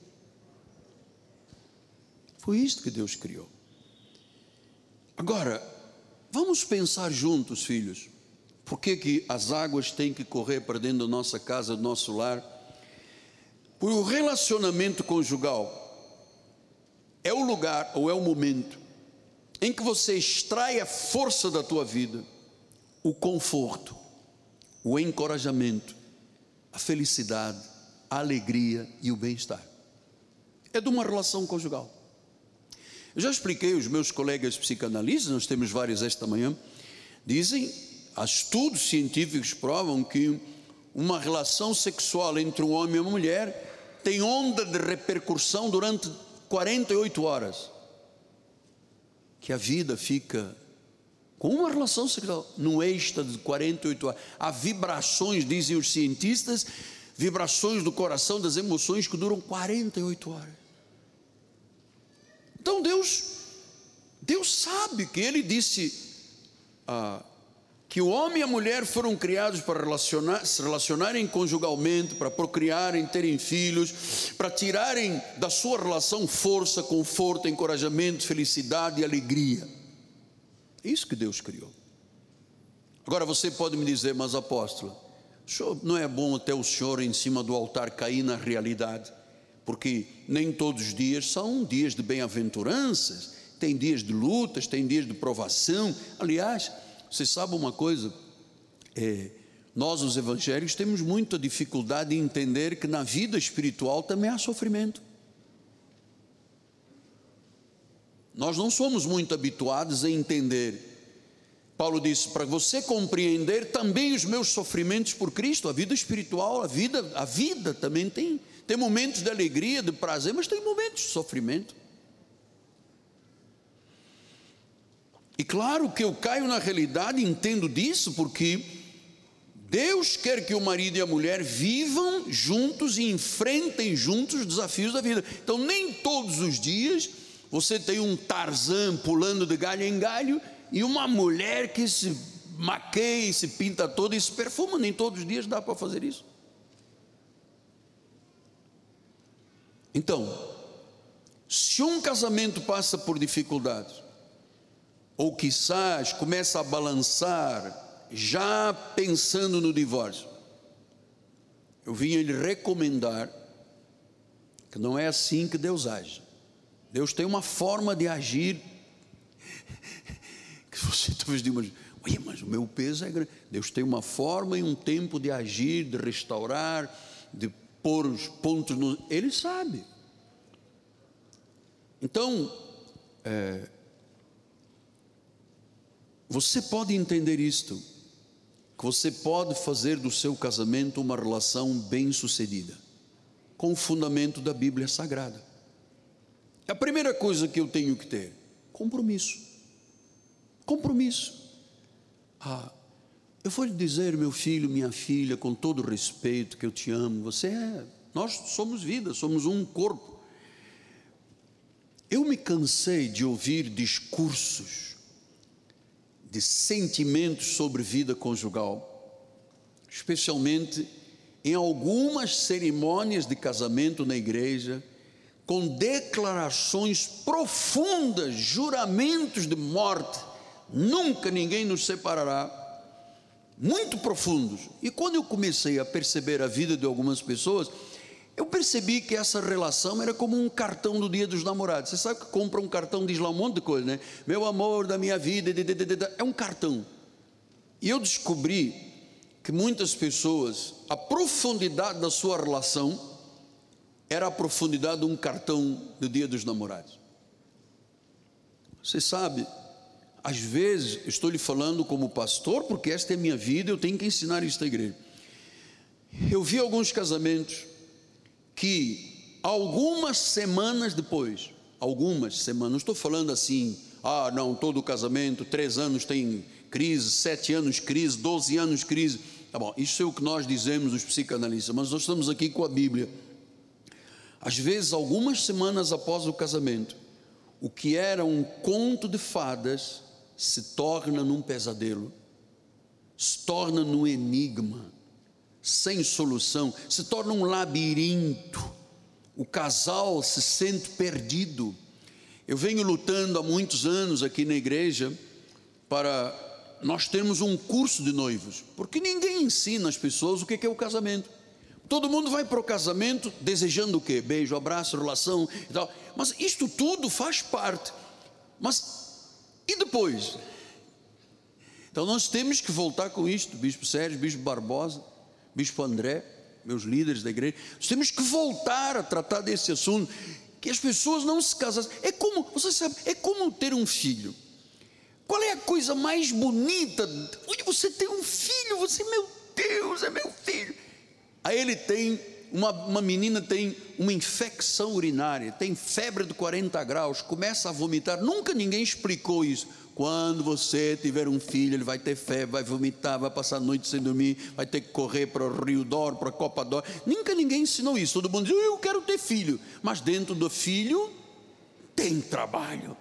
Foi isso que Deus criou. Agora, vamos pensar juntos, filhos, por que, que as águas têm que correr para dentro da nossa casa, do nosso lar? Por o relacionamento conjugal é o lugar ou é o momento em que você extrai a força da tua vida, o conforto, o encorajamento, a felicidade, a alegria e o bem-estar. É de uma relação conjugal. Eu já expliquei aos meus colegas psicanalistas, nós temos vários esta manhã, dizem, estudos científicos provam que uma relação sexual entre um homem e uma mulher tem onda de repercussão durante 48 horas que a vida fica com uma relação sexual no êxtase de 48 horas. Há vibrações, dizem os cientistas, vibrações do coração, das emoções que duram 48 horas. Então Deus, Deus sabe que Ele disse ah, que o homem e a mulher foram criados para relacionar, se relacionarem conjugalmente, para procriarem, terem filhos, para tirarem da sua relação força, conforto, encorajamento, felicidade e alegria. É isso que Deus criou. Agora você pode me dizer, mas apóstolo, não é bom até o senhor em cima do altar cair na realidade, porque nem todos os dias são dias de bem-aventuranças, tem dias de lutas, tem dias de provação. Aliás, você sabe uma coisa? É, nós, os evangélicos, temos muita dificuldade em entender que na vida espiritual também há sofrimento. Nós não somos muito habituados a entender. Paulo disse: para você compreender também os meus sofrimentos por Cristo, a vida espiritual, a vida, a vida também tem, tem momentos de alegria, de prazer, mas tem momentos de sofrimento. E claro que eu caio na realidade entendo disso, porque Deus quer que o marido e a mulher vivam juntos e enfrentem juntos os desafios da vida. Então, nem todos os dias você tem um Tarzan pulando de galho em galho e uma mulher que se maqueia, se pinta todo e se perfuma, nem todos os dias dá para fazer isso. Então, se um casamento passa por dificuldades, ou quizás começa a balançar, já pensando no divórcio, eu vim lhe recomendar que não é assim que Deus age. Deus tem uma forma de agir que você talvez diga, mas, mas o meu peso é grande. Deus tem uma forma e um tempo de agir, de restaurar, de pôr os pontos no. Ele sabe. Então, é, você pode entender isto, que você pode fazer do seu casamento uma relação bem-sucedida, com o fundamento da Bíblia Sagrada. A primeira coisa que eu tenho que ter, compromisso. Compromisso. Ah, eu vou lhe dizer, meu filho, minha filha, com todo respeito, que eu te amo. Você é, nós somos vida, somos um corpo. Eu me cansei de ouvir discursos de sentimentos sobre vida conjugal, especialmente em algumas cerimônias de casamento na igreja, com declarações profundas, juramentos de morte, nunca ninguém nos separará, muito profundos. E quando eu comecei a perceber a vida de algumas pessoas, eu percebi que essa relação era como um cartão do dia dos namorados. Você sabe que compra um cartão, diz lá um monte de coisa, né? Meu amor da minha vida, é um cartão. E eu descobri que muitas pessoas, a profundidade da sua relação era a profundidade de um cartão do dia dos namorados. Você sabe, às vezes, estou lhe falando como pastor, porque esta é a minha vida, eu tenho que ensinar isso à igreja. Eu vi alguns casamentos que algumas semanas depois, algumas semanas, não estou falando assim, ah, não, todo casamento, três anos tem crise, sete anos crise, doze anos crise. Tá bom, isso é o que nós dizemos, os psicanalistas, mas nós estamos aqui com a Bíblia. Às vezes, algumas semanas após o casamento, o que era um conto de fadas se torna num pesadelo, se torna num enigma sem solução, se torna um labirinto. O casal se sente perdido. Eu venho lutando há muitos anos aqui na igreja para nós termos um curso de noivos, porque ninguém ensina as pessoas o que é o casamento. Todo mundo vai para o casamento desejando o quê? Beijo, abraço, relação e tal. Mas isto tudo faz parte. Mas e depois? Então nós temos que voltar com isto, Bispo Sérgio, Bispo Barbosa. Bispo André, meus líderes da igreja, nós temos que voltar a tratar desse assunto, que as pessoas não se casam. É como, você sabe, é como ter um filho. Qual é a coisa mais bonita? Onde você tem um filho, você, meu Deus, é meu filho. Aí ele tem, uma, uma menina tem uma infecção urinária, tem febre de 40 graus, começa a vomitar. Nunca ninguém explicou isso. Quando você tiver um filho, ele vai ter febre, vai vomitar, vai passar a noite sem dormir, vai ter que correr para o Rio Dor, para a Copa Dor. Nunca ninguém ensinou isso. Todo mundo diz, eu quero ter filho. Mas dentro do filho tem trabalho.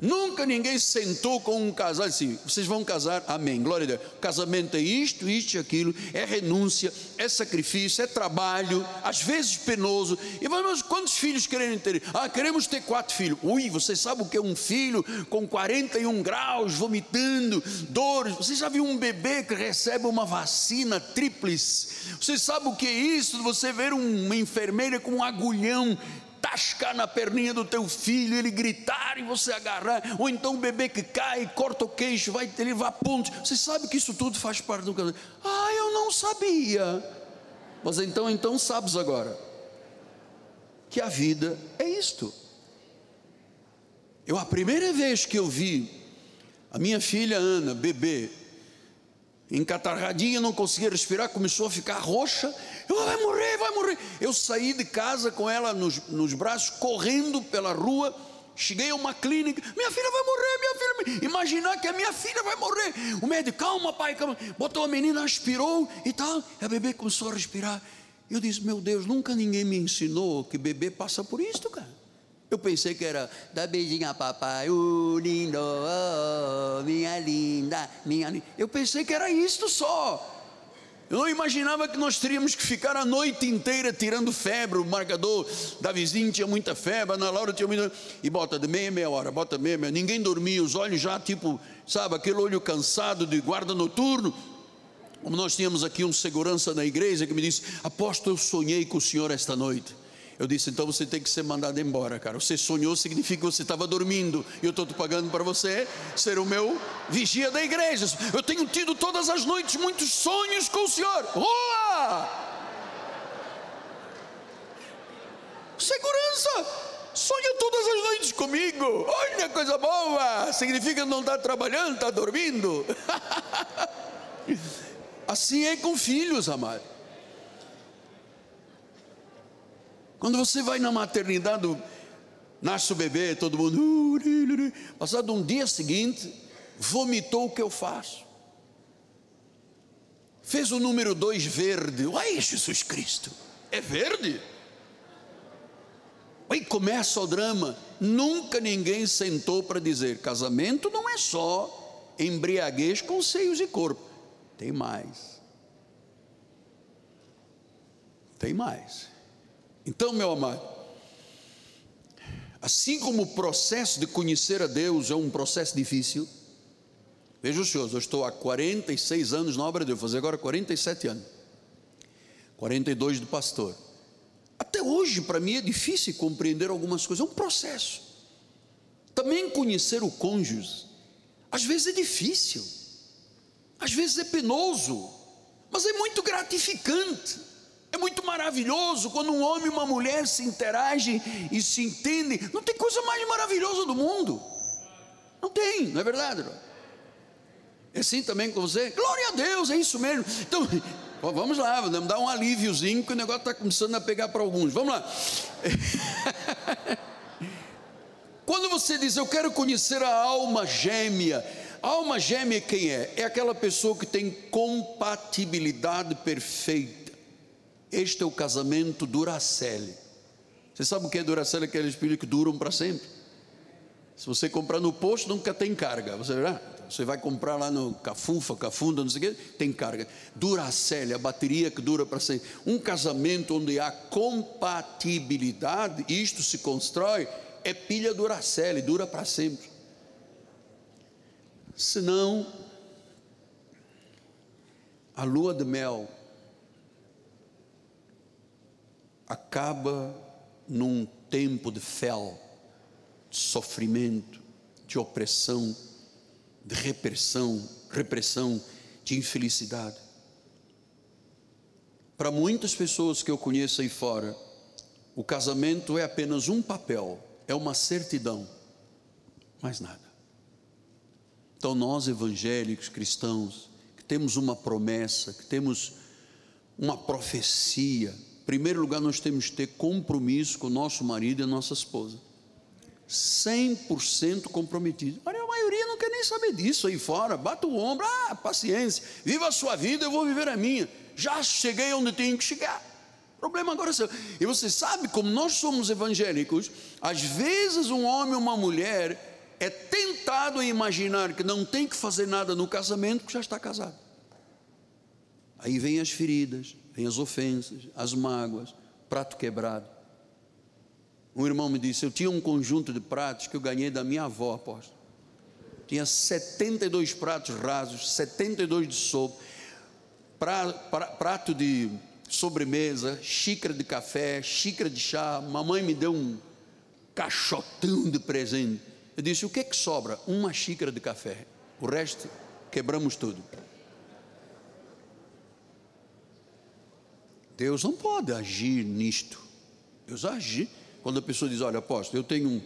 Nunca ninguém sentou com um casal assim, vocês vão casar, amém, glória a Deus. Casamento é isto, isto e aquilo, é renúncia, é sacrifício, é trabalho, às vezes penoso. E vamos, quantos filhos querem ter? Ah, queremos ter quatro filhos. Ui, você sabe o que é um filho com 41 graus, vomitando, dores. Você já viu um bebê que recebe uma vacina tríplice? Você sabe o que é isso? Você ver uma enfermeira com um agulhão tascar na perninha do teu filho, ele gritar e você agarrar, ou então o bebê que cai, corta o queixo, vai levar pontos. Você sabe que isso tudo faz parte do casamento. Ah, eu não sabia. Mas então, então sabes agora que a vida é isto. Eu a primeira vez que eu vi a minha filha Ana, bebê, encatarradinha, não conseguia respirar, começou a ficar roxa. Eu, vai morrer, vai morrer. Eu saí de casa com ela nos, nos braços, correndo pela rua. Cheguei a uma clínica, minha filha vai morrer, minha filha. Imaginar que a minha filha vai morrer. O médico, calma, pai, calma. Botou a menina, aspirou e tal. A bebê começou a respirar. Eu disse, meu Deus, nunca ninguém me ensinou que bebê passa por isto, cara. Eu pensei que era dá beijinho a papai, o lindo, oh, minha linda, minha linda. Eu pensei que era isto só. Eu não imaginava que nós teríamos que ficar a noite inteira tirando febre. O marcador da vizinha tinha muita febre, na Laura tinha muita. E bota de meia, meia hora, bota meia, meia. Ninguém dormia, os olhos já tipo, sabe, aquele olho cansado de guarda noturno. Como nós tínhamos aqui um segurança na igreja que me disse: Apóstolo, eu sonhei com o senhor esta noite. Eu disse, então você tem que ser mandado embora, cara. Você sonhou, significa que você estava dormindo. E eu estou pagando para você ser o meu vigia da igreja. Eu tenho tido todas as noites muitos sonhos com o Senhor. Rua! Segurança! Sonha todas as noites comigo. Olha coisa boa! Significa não está trabalhando, está dormindo. assim é com filhos, amado. Quando você vai na maternidade, nasce o bebê, todo mundo. Passado um dia seguinte, vomitou o que eu faço. Fez o número dois verde. Uai, Jesus Cristo, é verde? Aí começa o drama. Nunca ninguém sentou para dizer: casamento não é só embriaguez com seios e corpo. Tem mais. Tem mais. Então, meu amado, assim como o processo de conhecer a Deus é um processo difícil, veja os senhores, eu estou há 46 anos na obra de Deus, vou fazer agora 47 anos, 42 de pastor. Até hoje, para mim, é difícil compreender algumas coisas, é um processo. Também conhecer o cônjuge, às vezes é difícil, às vezes é penoso, mas é muito gratificante. É muito maravilhoso quando um homem e uma mulher se interagem e se entendem. Não tem coisa mais maravilhosa do mundo. Não tem, não é verdade? É assim também com você? Glória a Deus, é isso mesmo. Então, vamos lá, vamos dar um alíviozinho, que o negócio está começando a pegar para alguns. Vamos lá. Quando você diz, eu quero conhecer a alma gêmea, a alma gêmea quem é? É aquela pessoa que tem compatibilidade perfeita este é o casamento Duracell. Você sabe o que é Duracell? Aqueles pilhas que duram para sempre. Se você comprar no posto, nunca tem carga. Você verá? Você vai comprar lá no Cafufa, Cafunda, não sei o que, tem carga. Duracell, a bateria que dura para sempre. Um casamento onde há compatibilidade, isto se constrói, é pilha Duracell, dura para sempre. Senão, a lua de mel acaba num tempo de fel, de sofrimento, de opressão, de repressão, repressão, de infelicidade. Para muitas pessoas que eu conheço aí fora, o casamento é apenas um papel, é uma certidão, mais nada. Então, nós evangélicos cristãos, que temos uma promessa, que temos uma profecia, primeiro lugar, nós temos que ter compromisso com o nosso marido e a nossa esposa. 100% comprometido. Olha, a maioria não quer nem saber disso aí fora. Bata o ombro, ah, paciência. Viva a sua vida, eu vou viver a minha. Já cheguei onde tenho que chegar. O problema agora é seu. E você sabe como nós somos evangélicos, às vezes um homem ou uma mulher é tentado a imaginar que não tem que fazer nada no casamento porque já está casado. Aí vem as feridas, vem as ofensas, as mágoas, prato quebrado. Um irmão me disse: Eu tinha um conjunto de pratos que eu ganhei da minha avó, apóstolo. Tinha 72 pratos rasos, 72 de sopa, pra, pra, prato de sobremesa, xícara de café, xícara de chá. Mamãe me deu um caixotão de presente. Eu disse: O que é que sobra? Uma xícara de café. O resto, quebramos tudo. Deus não pode agir nisto. Deus age quando a pessoa diz: Olha, apóstolo, eu tenho, um,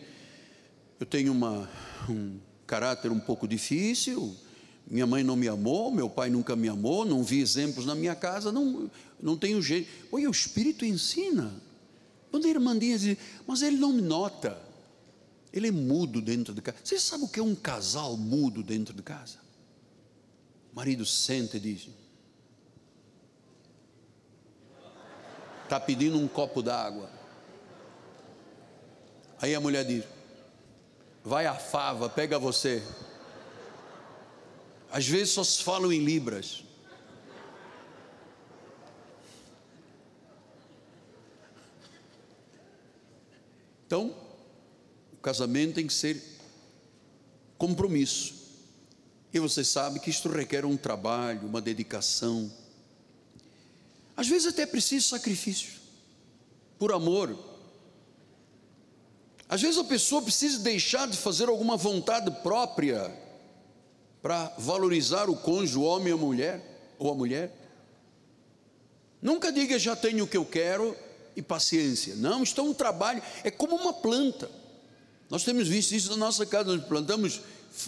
eu tenho uma, um caráter um pouco difícil, minha mãe não me amou, meu pai nunca me amou, não vi exemplos na minha casa, não, não tenho jeito. Oi, o Espírito ensina. Quando a irmã diz, mas ele não me nota, ele é mudo dentro de casa. Você sabe o que é um casal mudo dentro de casa? O marido sente e diz: está pedindo um copo d'água. Aí a mulher diz: Vai a fava, pega você. Às vezes só se falam em libras. Então, o casamento tem que ser compromisso. E você sabe que isto requer um trabalho, uma dedicação. Às vezes até é preciso sacrifício, por amor. Às vezes a pessoa precisa deixar de fazer alguma vontade própria para valorizar o cônjuge, o homem ou a mulher, ou a mulher. Nunca diga já tenho o que eu quero e paciência. Não, isto é um trabalho, é como uma planta. Nós temos visto isso na nossa casa, nós plantamos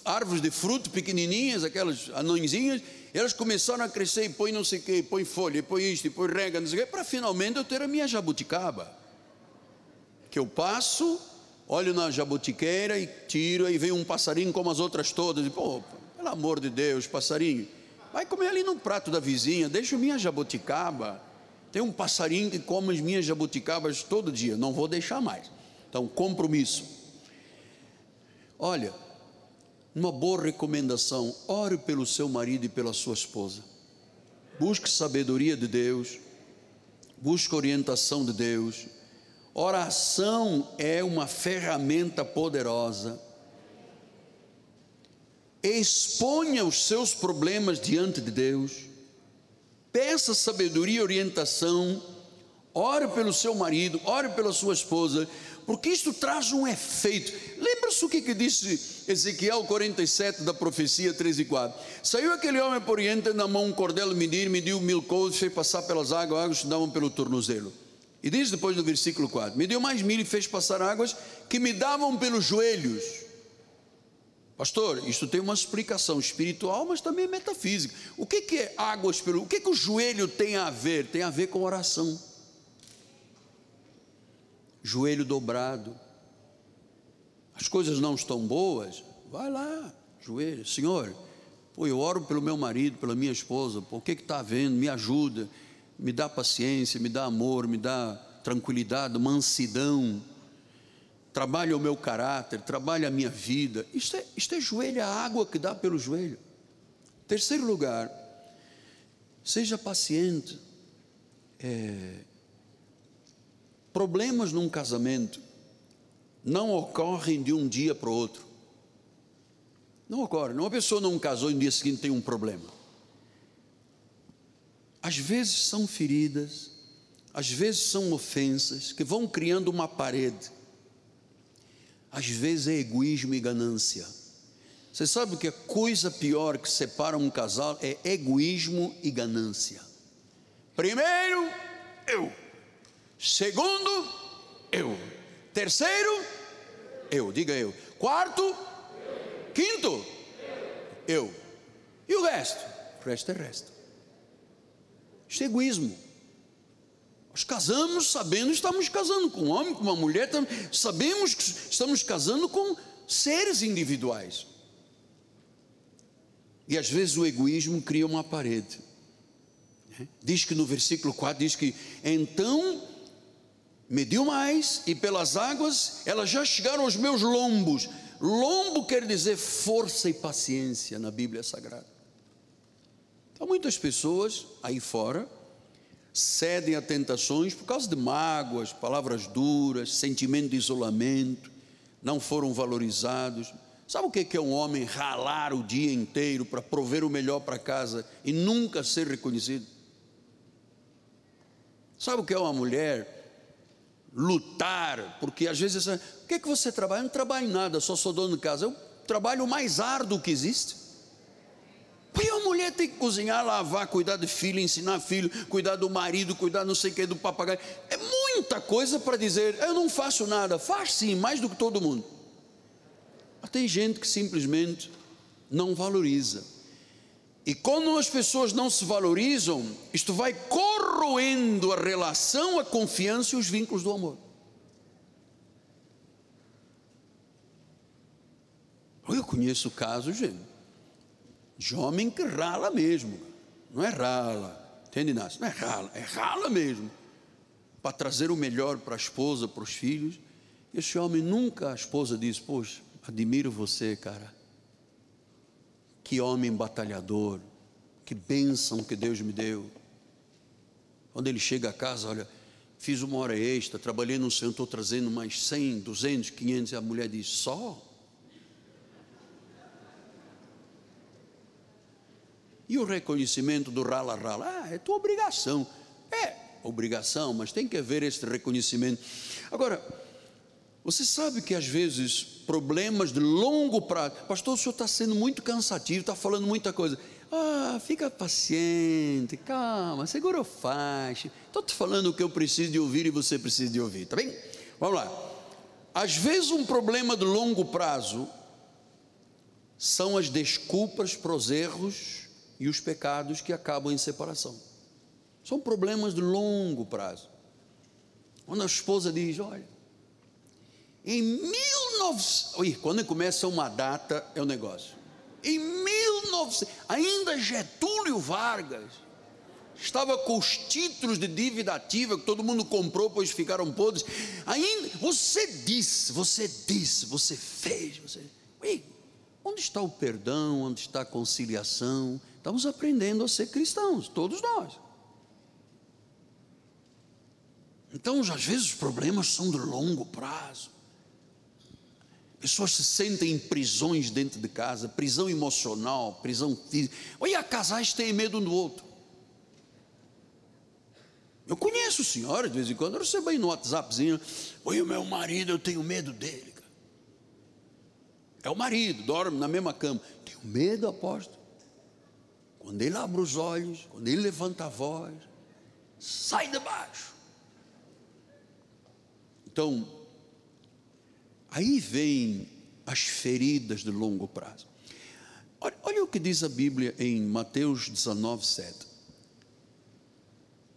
árvores de fruto pequenininhas, aquelas anõezinhas, elas começaram a crescer e põe não sei o que, põe folha, põe isto, põe rega, não sei o que, para finalmente eu ter a minha jabuticaba. Que eu passo, olho na jabutiqueira e tiro, aí vem um passarinho como as outras todas, e pô, pelo amor de Deus, passarinho, vai comer ali no prato da vizinha, deixa minha jabuticaba. Tem um passarinho que come as minhas jabuticabas todo dia, não vou deixar mais. Então, compromisso. Olha, uma boa recomendação: ore pelo seu marido e pela sua esposa. Busque sabedoria de Deus, busque orientação de Deus. Oração é uma ferramenta poderosa. Exponha os seus problemas diante de Deus. Peça sabedoria e orientação. Ore pelo seu marido, ore pela sua esposa, porque isto traz um efeito. Lembra-se o que, que disse Ezequiel 47 da profecia 3 e 4? Saiu aquele homem por oriente na mão um cordel medir, mediu mil couros, fez passar pelas águas, águas que davam pelo tornozelo. E diz depois no versículo 4: Mediu mais mil e fez passar águas que me davam pelos joelhos. Pastor, isto tem uma explicação espiritual, mas também metafísica. O que, que é águas pelo. O que, que o joelho tem a ver? Tem a ver com oração joelho dobrado. As coisas não estão boas, vai lá, joelho, Senhor, pô, eu oro pelo meu marido, pela minha esposa, o que está havendo? Me ajuda, me dá paciência, me dá amor, me dá tranquilidade, mansidão, trabalha o meu caráter, trabalha a minha vida. Isto é, isto é joelho, a água que dá pelo joelho. Terceiro lugar, seja paciente. É, Problemas num casamento não ocorrem de um dia para o outro. Não ocorre. Uma pessoa não casou e no dia seguinte tem um problema. Às vezes são feridas, às vezes são ofensas que vão criando uma parede. Às vezes é egoísmo e ganância. Você sabe que a coisa pior que separa um casal é egoísmo e ganância. Primeiro, eu. Segundo, eu. Terceiro, eu. Diga eu. Quarto, quinto, eu. E o resto? O resto é resto. Isso é egoísmo. Nós casamos sabendo que estamos casando com um homem, com uma mulher, sabemos que estamos casando com seres individuais. E às vezes o egoísmo cria uma parede. Diz que no versículo 4 diz que então mediu mais e pelas águas elas já chegaram aos meus lombos. Lombo quer dizer força e paciência na Bíblia Sagrada. Então, muitas pessoas aí fora cedem a tentações por causa de mágoas, palavras duras, sentimento de isolamento, não foram valorizados. Sabe o que é um homem ralar o dia inteiro para prover o melhor para casa e nunca ser reconhecido? Sabe o que é uma mulher lutar, porque às vezes, o que é que você trabalha? Eu não trabalho nada, só sou dono de casa. O trabalho mais árduo que existe. Porque a mulher tem que cozinhar, lavar, cuidar de filho, ensinar filho, cuidar do marido, cuidar não sei o que do papagaio. É muita coisa para dizer, eu não faço nada. Faz sim, mais do que todo mundo. Mas tem gente que simplesmente não valoriza. E quando as pessoas não se valorizam, isto vai corroendo a relação, a confiança e os vínculos do amor. Eu conheço casos de, de homem que rala mesmo. Não é rala, entende, Inácio? Não é rala, é rala mesmo. Para trazer o melhor para a esposa, para os filhos. Esse homem nunca, a esposa diz: Poxa, admiro você, cara. Que homem batalhador, que bênção que Deus me deu. Quando ele chega a casa, olha, fiz uma hora extra, trabalhei no centro, estou trazendo mais 100, 200, 500, e a mulher diz: Só? E o reconhecimento do rala-rala? Ah, é tua obrigação. É, obrigação, mas tem que haver esse reconhecimento. Agora, você sabe que às vezes problemas de longo prazo, pastor, o senhor está sendo muito cansativo, está falando muita coisa. Ah, fica paciente, calma, segura o faixa. Estou te falando o que eu preciso de ouvir e você precisa de ouvir, tá bem? Vamos lá. Às vezes um problema de longo prazo são as desculpas para os erros e os pecados que acabam em separação. São problemas de longo prazo. Quando a esposa diz: Olha, em 1900, quando começa uma data, é o um negócio. Em 1900, ainda Getúlio Vargas estava com os títulos de dívida ativa que todo mundo comprou, pois ficaram podres. Ainda você disse, você disse, você fez, você. Ui, onde está o perdão? Onde está a conciliação? Estamos aprendendo a ser cristãos, todos nós. Então, às vezes, os problemas são de longo prazo. Pessoas se sentem em prisões dentro de casa, prisão emocional, prisão física. Olha, casais têm medo um do outro. Eu conheço senhoras, de vez em quando, eu recebo aí no WhatsAppzinho. Oi, o meu marido, eu tenho medo dele. É o marido, dorme na mesma cama. Tenho medo, aposto. Quando ele abre os olhos, quando ele levanta a voz, sai de baixo. Então, aí vem as feridas de longo prazo. Olha, olha o que diz a Bíblia em Mateus 19, 7.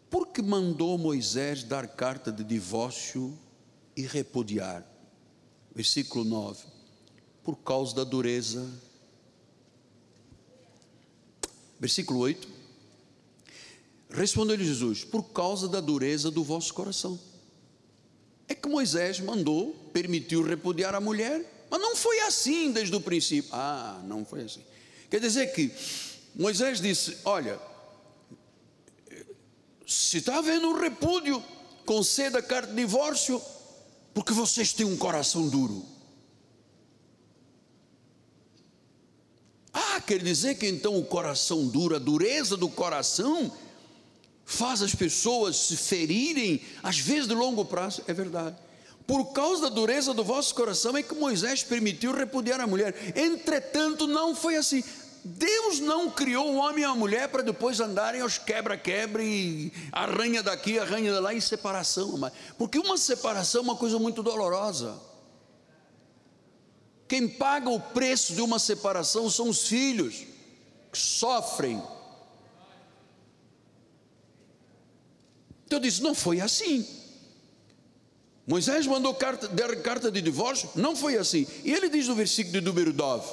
Por que mandou Moisés dar carta de divórcio e repudiar? Versículo 9. Por causa da dureza Versículo 8. Respondeu-lhe Jesus: Por causa da dureza do vosso coração. É que Moisés mandou, permitiu repudiar a mulher, mas não foi assim desde o princípio. Ah, não foi assim. Quer dizer que Moisés disse: Olha, se está havendo um repúdio, conceda carta de divórcio, porque vocês têm um coração duro. Ah, quer dizer que então o coração duro, a dureza do coração, faz as pessoas se ferirem, às vezes de longo prazo, é verdade. Por causa da dureza do vosso coração é que Moisés permitiu repudiar a mulher. Entretanto, não foi assim. Deus não criou o homem e a mulher para depois andarem aos quebra-quebra e arranha daqui, arranha de lá em separação. Porque uma separação é uma coisa muito dolorosa. Quem paga o preço de uma separação são os filhos, que sofrem. Então eu disse: não foi assim. Moisés mandou carta, dar carta de divórcio, não foi assim. E ele diz no versículo de número 9: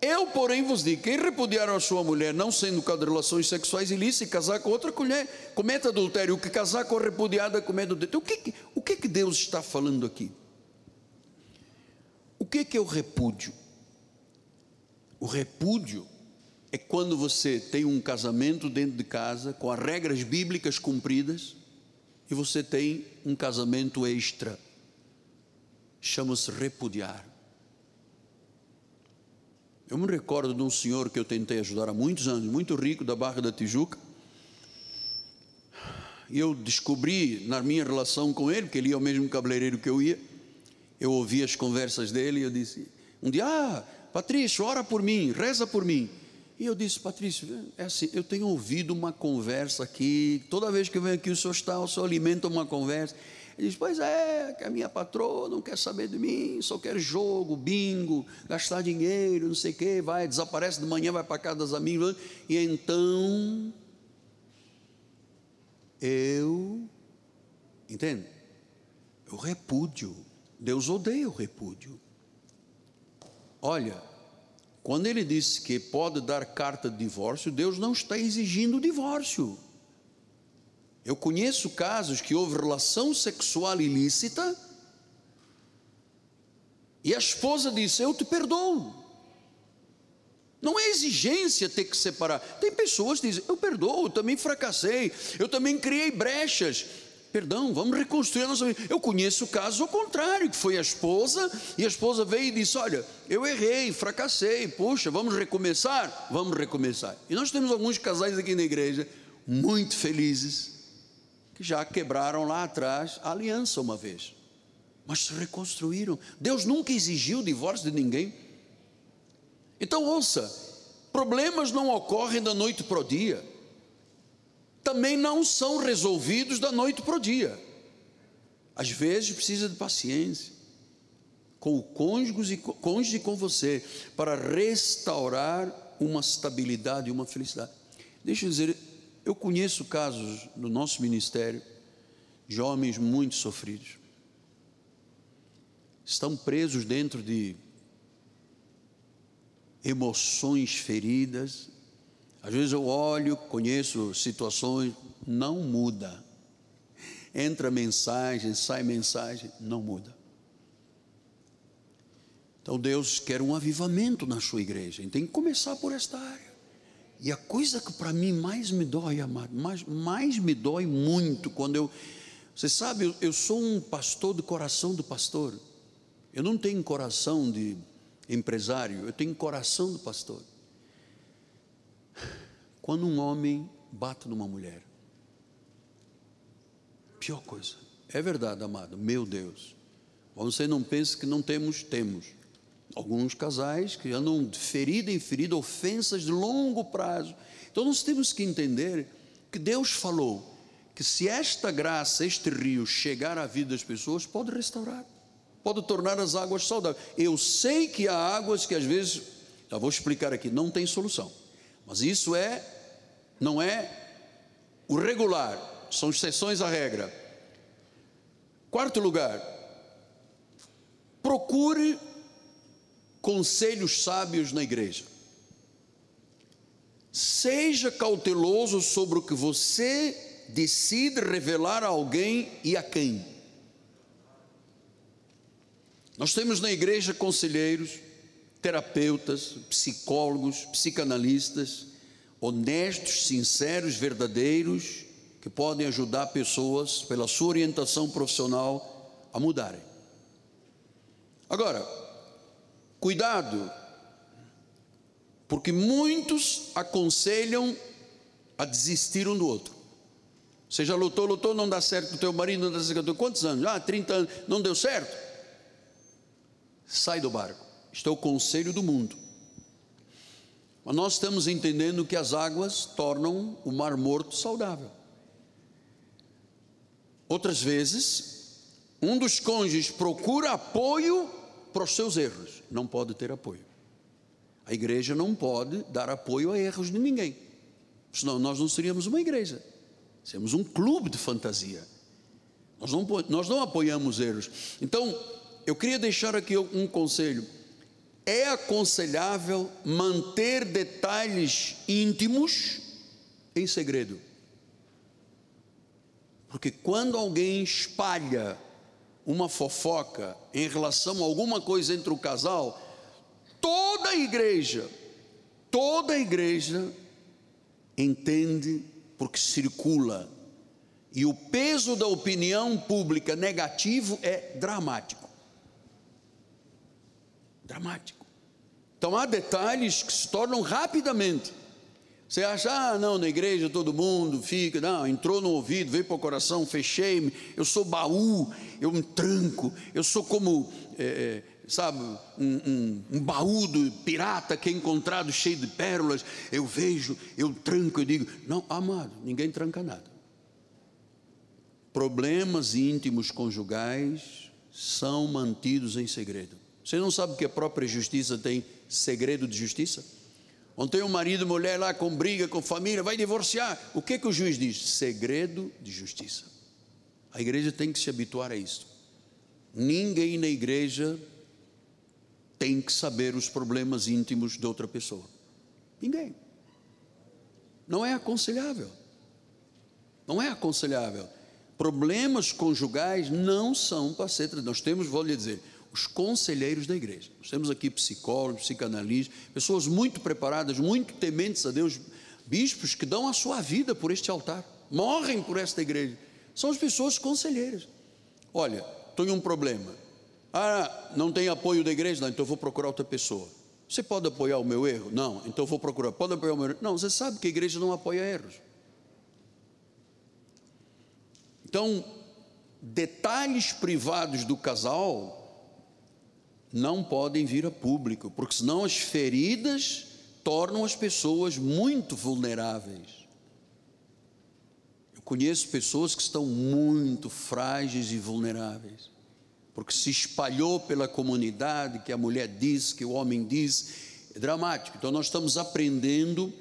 Eu, porém, vos digo: quem repudiar a sua mulher, não sendo de relações sexuais ilícitas, casar com outra mulher, cometa adultério. O que casar com a repudiada, cometa adultério. O que, o que, que Deus está falando aqui? O que, é o repúdio? O repúdio é quando você tem um casamento dentro de casa, com as regras bíblicas cumpridas, e você tem um casamento extra. Chama-se repudiar. Eu me recordo de um senhor que eu tentei ajudar há muitos anos, muito rico, da Barra da Tijuca. E eu descobri na minha relação com ele, porque ele ia ao mesmo cabeleireiro que eu ia, eu ouvi as conversas dele e eu disse, um dia, ah, Patrício, ora por mim, reza por mim. E eu disse, Patrício, é assim, eu tenho ouvido uma conversa aqui, toda vez que eu venho aqui o senhor está, o senhor alimenta uma conversa. Ele diz, pois é, que a minha patroa não quer saber de mim, só quer jogo, bingo, gastar dinheiro, não sei o quê, vai, desaparece de manhã, vai para casa das amigas, e então eu, entende? Eu repúdio Deus odeia o repúdio. Olha, quando ele disse que pode dar carta de divórcio, Deus não está exigindo divórcio. Eu conheço casos que houve relação sexual ilícita E a esposa disse: Eu te perdoo. Não é exigência ter que separar. Tem pessoas que dizem: Eu perdoo, eu também fracassei, eu também criei brechas. Perdão, vamos reconstruir a nossa vida. Eu conheço o caso ao contrário, que foi a esposa, e a esposa veio e disse: Olha, eu errei, fracassei, puxa, vamos recomeçar? Vamos recomeçar. E nós temos alguns casais aqui na igreja muito felizes, que já quebraram lá atrás a aliança uma vez, mas se reconstruíram. Deus nunca exigiu o divórcio de ninguém. Então, ouça: problemas não ocorrem da noite para o dia, também não são resolvidos da noite para o dia. Às vezes precisa de paciência com o cônjuge, cônjuge com você para restaurar uma estabilidade e uma felicidade. Deixa eu dizer, eu conheço casos no nosso ministério de homens muito sofridos. Estão presos dentro de emoções feridas. Às vezes eu olho, conheço situações, não muda. Entra mensagem, sai mensagem, não muda. Então Deus quer um avivamento na sua igreja. tem que começar por esta área. E a coisa que para mim mais me dói, amado, mais, mais me dói muito quando eu. Você sabe, eu, eu sou um pastor do coração do pastor. Eu não tenho coração de empresário, eu tenho coração do pastor. Quando um homem bate numa mulher, pior coisa. É verdade, amado, meu Deus. Você não pense que não temos, temos. Alguns casais que andam ferida em ferida, ofensas de longo prazo. Então nós temos que entender que Deus falou que se esta graça, este rio chegar à vida das pessoas, pode restaurar pode tornar as águas saudáveis. Eu sei que há águas que às vezes, já vou explicar aqui, não tem solução. Mas isso é, não é o regular, são exceções à regra. Quarto lugar, procure conselhos sábios na igreja. Seja cauteloso sobre o que você decide revelar a alguém e a quem. Nós temos na igreja conselheiros, terapeutas, psicólogos, psicanalistas, honestos, sinceros, verdadeiros, que podem ajudar pessoas, pela sua orientação profissional, a mudarem. Agora, cuidado, porque muitos aconselham a desistir um do outro. Você já lutou, lutou, não dá certo com o teu marido, não dá certo com o teu. Quantos anos? Ah, 30 anos, não deu certo sai do barco. Isto é o conselho do mundo. Mas nós estamos entendendo que as águas tornam o mar morto saudável. Outras vezes, um dos cônjuges procura apoio para os seus erros. Não pode ter apoio. A igreja não pode dar apoio a erros de ninguém. Senão nós não seríamos uma igreja. Seríamos um clube de fantasia. Nós não, nós não apoiamos erros. Então, eu queria deixar aqui um conselho. É aconselhável manter detalhes íntimos em segredo. Porque quando alguém espalha uma fofoca em relação a alguma coisa entre o casal, toda a igreja, toda a igreja entende porque circula. E o peso da opinião pública negativo é dramático dramático. Então há detalhes que se tornam rapidamente. Você acha, ah, não, na igreja todo mundo fica, não, entrou no ouvido, veio para o coração, fechei-me, eu sou baú, eu me tranco, eu sou como, é, sabe, um, um, um baú do pirata que é encontrado cheio de pérolas, eu vejo, eu tranco, eu digo, não, amado, ninguém tranca nada. Problemas íntimos conjugais são mantidos em segredo. Você não sabe que a própria justiça tem segredo de justiça? Ontem um marido e mulher lá com briga, com família, vai divorciar. O que, que o juiz diz? Segredo de justiça. A igreja tem que se habituar a isso. Ninguém na igreja tem que saber os problemas íntimos de outra pessoa. Ninguém. Não é aconselhável. Não é aconselhável. Problemas conjugais não são para ser. Nós temos, vou lhe dizer, os conselheiros da igreja. Nós temos aqui psicólogos, psicanalistas, pessoas muito preparadas, muito tementes a Deus, bispos que dão a sua vida por este altar, morrem por esta igreja. São as pessoas conselheiras. Olha, tenho um problema. Ah, não tem apoio da igreja? Não, então vou procurar outra pessoa. Você pode apoiar o meu erro? Não, então vou procurar. Pode apoiar o meu erro? Não, você sabe que a igreja não apoia erros. Então, detalhes privados do casal não podem vir a público, porque senão as feridas tornam as pessoas muito vulneráveis. Eu conheço pessoas que estão muito frágeis e vulneráveis, porque se espalhou pela comunidade que a mulher diz, que o homem diz, é dramático. Então nós estamos aprendendo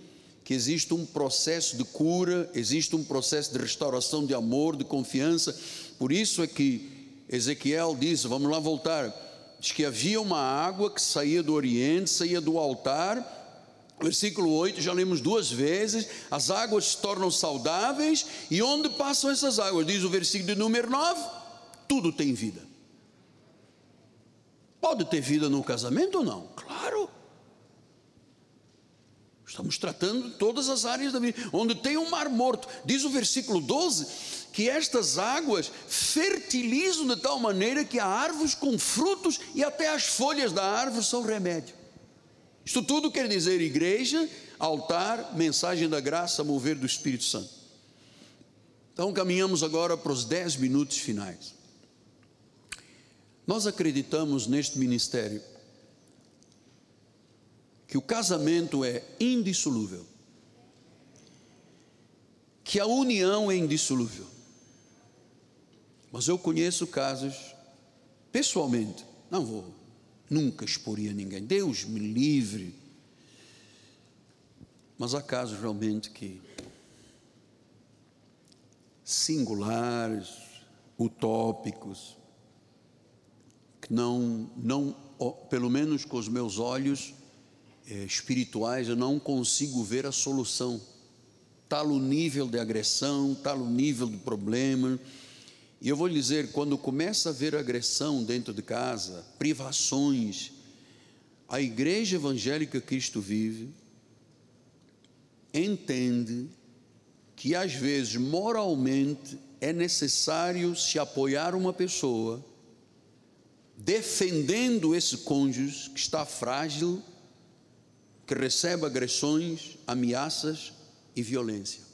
que existe um processo de cura, existe um processo de restauração de amor, de confiança. Por isso é que Ezequiel diz, vamos lá voltar, diz que havia uma água que saía do Oriente, saía do altar. Versículo 8, já lemos duas vezes, as águas se tornam saudáveis, e onde passam essas águas? Diz o versículo número 9: tudo tem vida. Pode ter vida no casamento ou não? Claro. Estamos tratando todas as áreas da vida, onde tem um mar morto. Diz o versículo 12 que estas águas fertilizam de tal maneira que há árvores com frutos e até as folhas da árvore são remédio. Isto tudo quer dizer igreja, altar, mensagem da graça, mover do Espírito Santo. Então caminhamos agora para os dez minutos finais. Nós acreditamos neste ministério que o casamento é indissolúvel, que a união é indissolúvel. Mas eu conheço casos, pessoalmente, não vou nunca exporia ninguém, Deus me livre. Mas há casos realmente que singulares, utópicos, que não, não, pelo menos com os meus olhos eh, espirituais, eu não consigo ver a solução. Tal o nível de agressão, tal o nível de problema e eu vou lhe dizer, quando começa a haver agressão dentro de casa, privações, a igreja evangélica Cristo vive entende que às vezes moralmente é necessário se apoiar uma pessoa defendendo esse cônjuge que está frágil, que recebe agressões, ameaças e violência.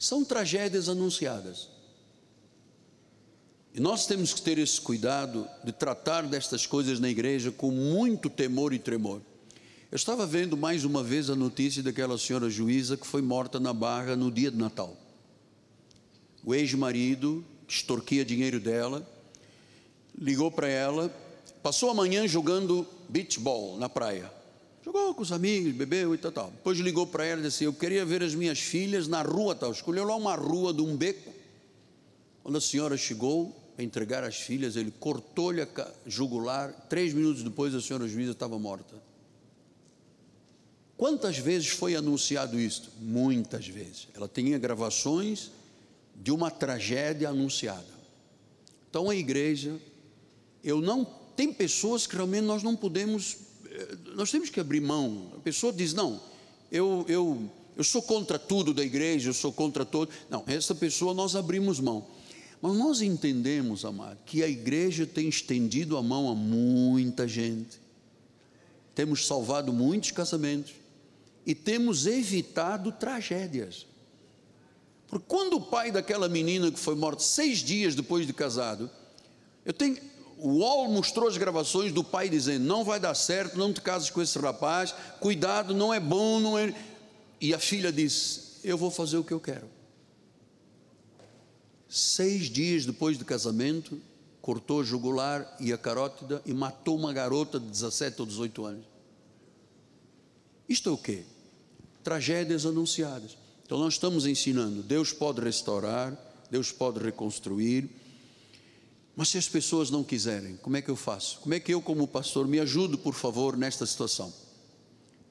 São tragédias anunciadas. E nós temos que ter esse cuidado de tratar destas coisas na igreja com muito temor e tremor. Eu estava vendo mais uma vez a notícia daquela senhora juíza que foi morta na barra no dia de Natal. O ex-marido extorquia dinheiro dela, ligou para ela, passou a manhã jogando beach ball na praia. Jogou com os amigos, bebeu e tal, tal. Depois ligou para ela e disse: Eu queria ver as minhas filhas na rua tal. Escolheu lá uma rua de um beco. Quando a senhora chegou a entregar as filhas, ele cortou-lhe a jugular. Três minutos depois, a senhora juíza estava morta. Quantas vezes foi anunciado isto? Muitas vezes. Ela tinha gravações de uma tragédia anunciada. Então a igreja, eu não. Tem pessoas que realmente nós não podemos nós temos que abrir mão. A pessoa diz: não, eu, eu, eu sou contra tudo da igreja, eu sou contra todo. Não, essa pessoa nós abrimos mão. Mas nós entendemos, amado, que a igreja tem estendido a mão a muita gente, temos salvado muitos casamentos e temos evitado tragédias. Porque quando o pai daquela menina que foi morta seis dias depois de casado, eu tenho, o UOL mostrou as gravações do pai dizendo: não vai dar certo, não te cases com esse rapaz, cuidado, não é bom, não é. E a filha disse: eu vou fazer o que eu quero. Seis dias depois do casamento, cortou a jugular e a carótida e matou uma garota de 17 ou 18 anos. Isto é o quê? Tragédias anunciadas. Então nós estamos ensinando: Deus pode restaurar, Deus pode reconstruir mas se as pessoas não quiserem, como é que eu faço? Como é que eu, como pastor, me ajudo, por favor, nesta situação?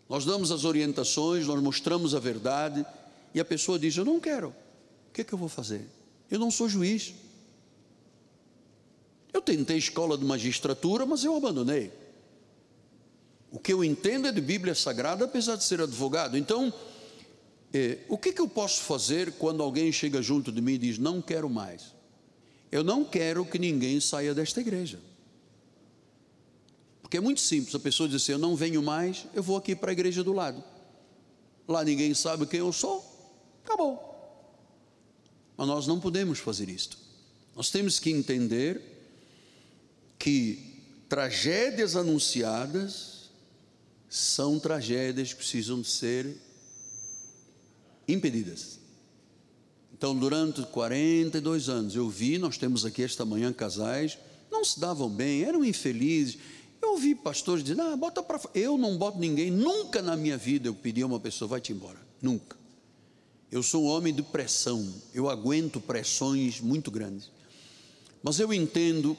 Nós damos as orientações, nós mostramos a verdade, e a pessoa diz: Eu não quero. O que é que eu vou fazer? Eu não sou juiz. Eu tentei escola de magistratura, mas eu abandonei. O que eu entendo é de Bíblia Sagrada, apesar de ser advogado. Então, é, o que, que eu posso fazer quando alguém chega junto de mim e diz: Não quero mais? Eu não quero que ninguém saia desta igreja. Porque é muito simples, a pessoa diz assim: Eu não venho mais, eu vou aqui para a igreja do lado. Lá ninguém sabe quem eu sou, acabou. Mas nós não podemos fazer isto. Nós temos que entender que tragédias anunciadas são tragédias que precisam de ser impedidas. Então, durante 42 anos, eu vi, nós temos aqui esta manhã casais, não se davam bem, eram infelizes. Eu ouvi pastores dizendo, ah, bota para Eu não boto ninguém, nunca na minha vida eu pedi a uma pessoa, vai-te embora, nunca. Eu sou um homem de pressão, eu aguento pressões muito grandes. Mas eu entendo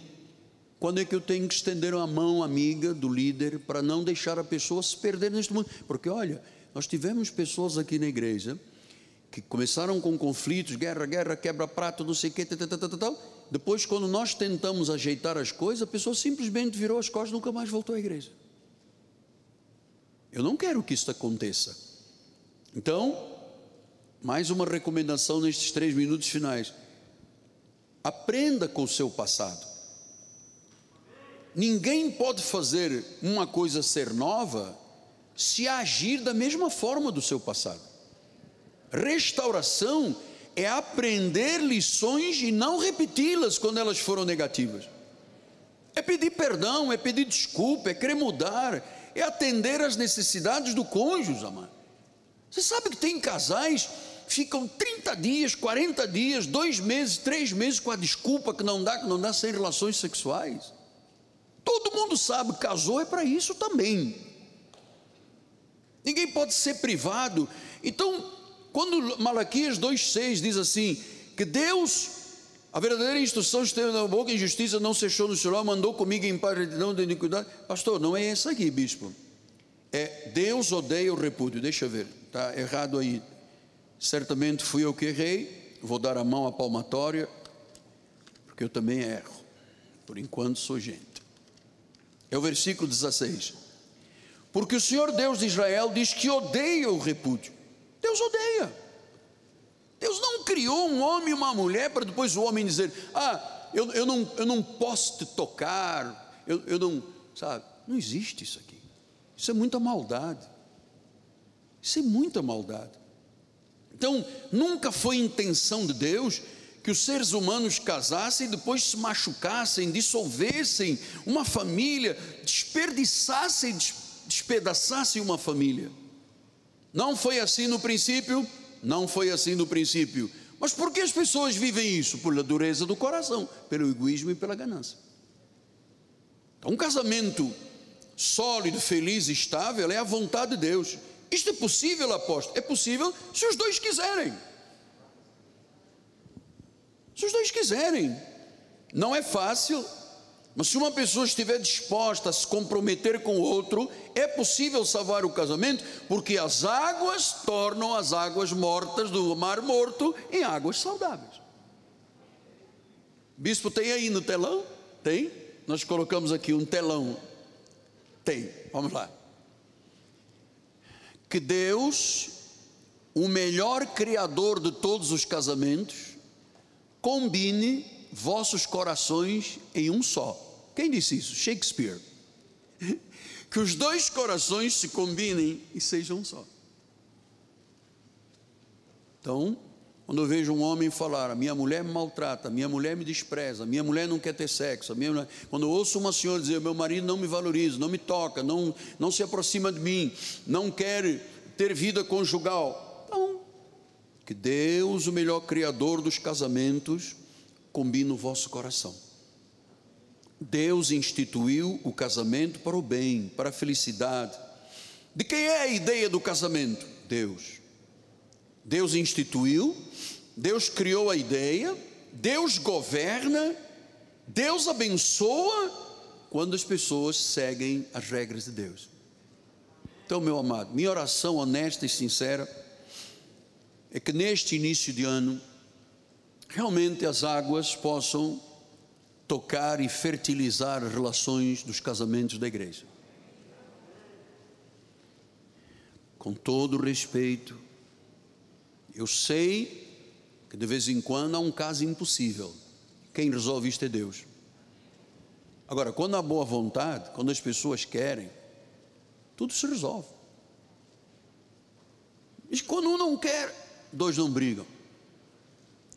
quando é que eu tenho que estender a mão amiga do líder para não deixar a pessoa se perder neste mundo. Porque olha, nós tivemos pessoas aqui na igreja que começaram com conflitos, guerra, guerra, quebra-prato, não sei o quê, tal, tal, tal, tal. Depois, quando nós tentamos ajeitar as coisas, a pessoa simplesmente virou as costas e nunca mais voltou à igreja. Eu não quero que isso aconteça. Então, mais uma recomendação nestes três minutos finais. Aprenda com o seu passado. Ninguém pode fazer uma coisa ser nova se agir da mesma forma do seu passado. Restauração é aprender lições e não repeti-las quando elas foram negativas. É pedir perdão, é pedir desculpa, é querer mudar, é atender às necessidades do cônjuge, amado. Você sabe que tem casais ficam 30 dias, 40 dias, dois meses, três meses com a desculpa que não dá, que não dá sem relações sexuais. Todo mundo sabe, casou é para isso também. Ninguém pode ser privado. Então, quando Malaquias 2,6 diz assim: que Deus, a verdadeira instrução esteve na boca, injustiça não cessou no Senhor, mandou comigo em paz, retidão de iniquidade. Pastor, não é essa aqui, bispo. É Deus odeia o repúdio. Deixa eu ver, está errado aí. Certamente fui eu que errei. Vou dar a mão à palmatória, porque eu também erro. Por enquanto sou gente. É o versículo 16. Porque o Senhor Deus de Israel diz que odeia o repúdio. Deus odeia. Deus não criou um homem e uma mulher para depois o homem dizer: Ah, eu, eu, não, eu não posso te tocar, eu, eu não, sabe? Não existe isso aqui. Isso é muita maldade. Isso é muita maldade. Então, nunca foi intenção de Deus que os seres humanos casassem e depois se machucassem, dissolvessem uma família, desperdiçassem, despedaçassem uma família. Não foi assim no princípio? Não foi assim no princípio. Mas por que as pessoas vivem isso? Pela dureza do coração, pelo egoísmo e pela ganância. Então, um casamento sólido, feliz estável é a vontade de Deus. Isto é possível, apóstolo? É possível se os dois quiserem. Se os dois quiserem. Não é fácil, mas se uma pessoa estiver disposta a se comprometer com o outro, é possível salvar o casamento, porque as águas tornam as águas mortas do mar morto em águas saudáveis. Bispo, tem aí no telão? Tem? Nós colocamos aqui um telão. Tem, vamos lá. Que Deus, o melhor criador de todos os casamentos, combine vossos corações em um só. Quem disse isso? Shakespeare. Que os dois corações se combinem e sejam um só. Então, quando eu vejo um homem falar, minha mulher me maltrata, minha mulher me despreza, minha mulher não quer ter sexo, mulher... quando eu ouço uma senhora dizer, meu marido não me valoriza, não me toca, não, não se aproxima de mim, não quer ter vida conjugal. Então, que Deus, o melhor criador dos casamentos, combine o vosso coração. Deus instituiu o casamento para o bem, para a felicidade. De quem é a ideia do casamento? Deus. Deus instituiu, Deus criou a ideia, Deus governa, Deus abençoa quando as pessoas seguem as regras de Deus. Então, meu amado, minha oração honesta e sincera é que neste início de ano realmente as águas possam tocar e fertilizar as relações dos casamentos da igreja. Com todo respeito, eu sei que de vez em quando há um caso impossível. Quem resolve isto é Deus. Agora, quando há boa vontade, quando as pessoas querem, tudo se resolve. Que quando um não quer, dois não brigam.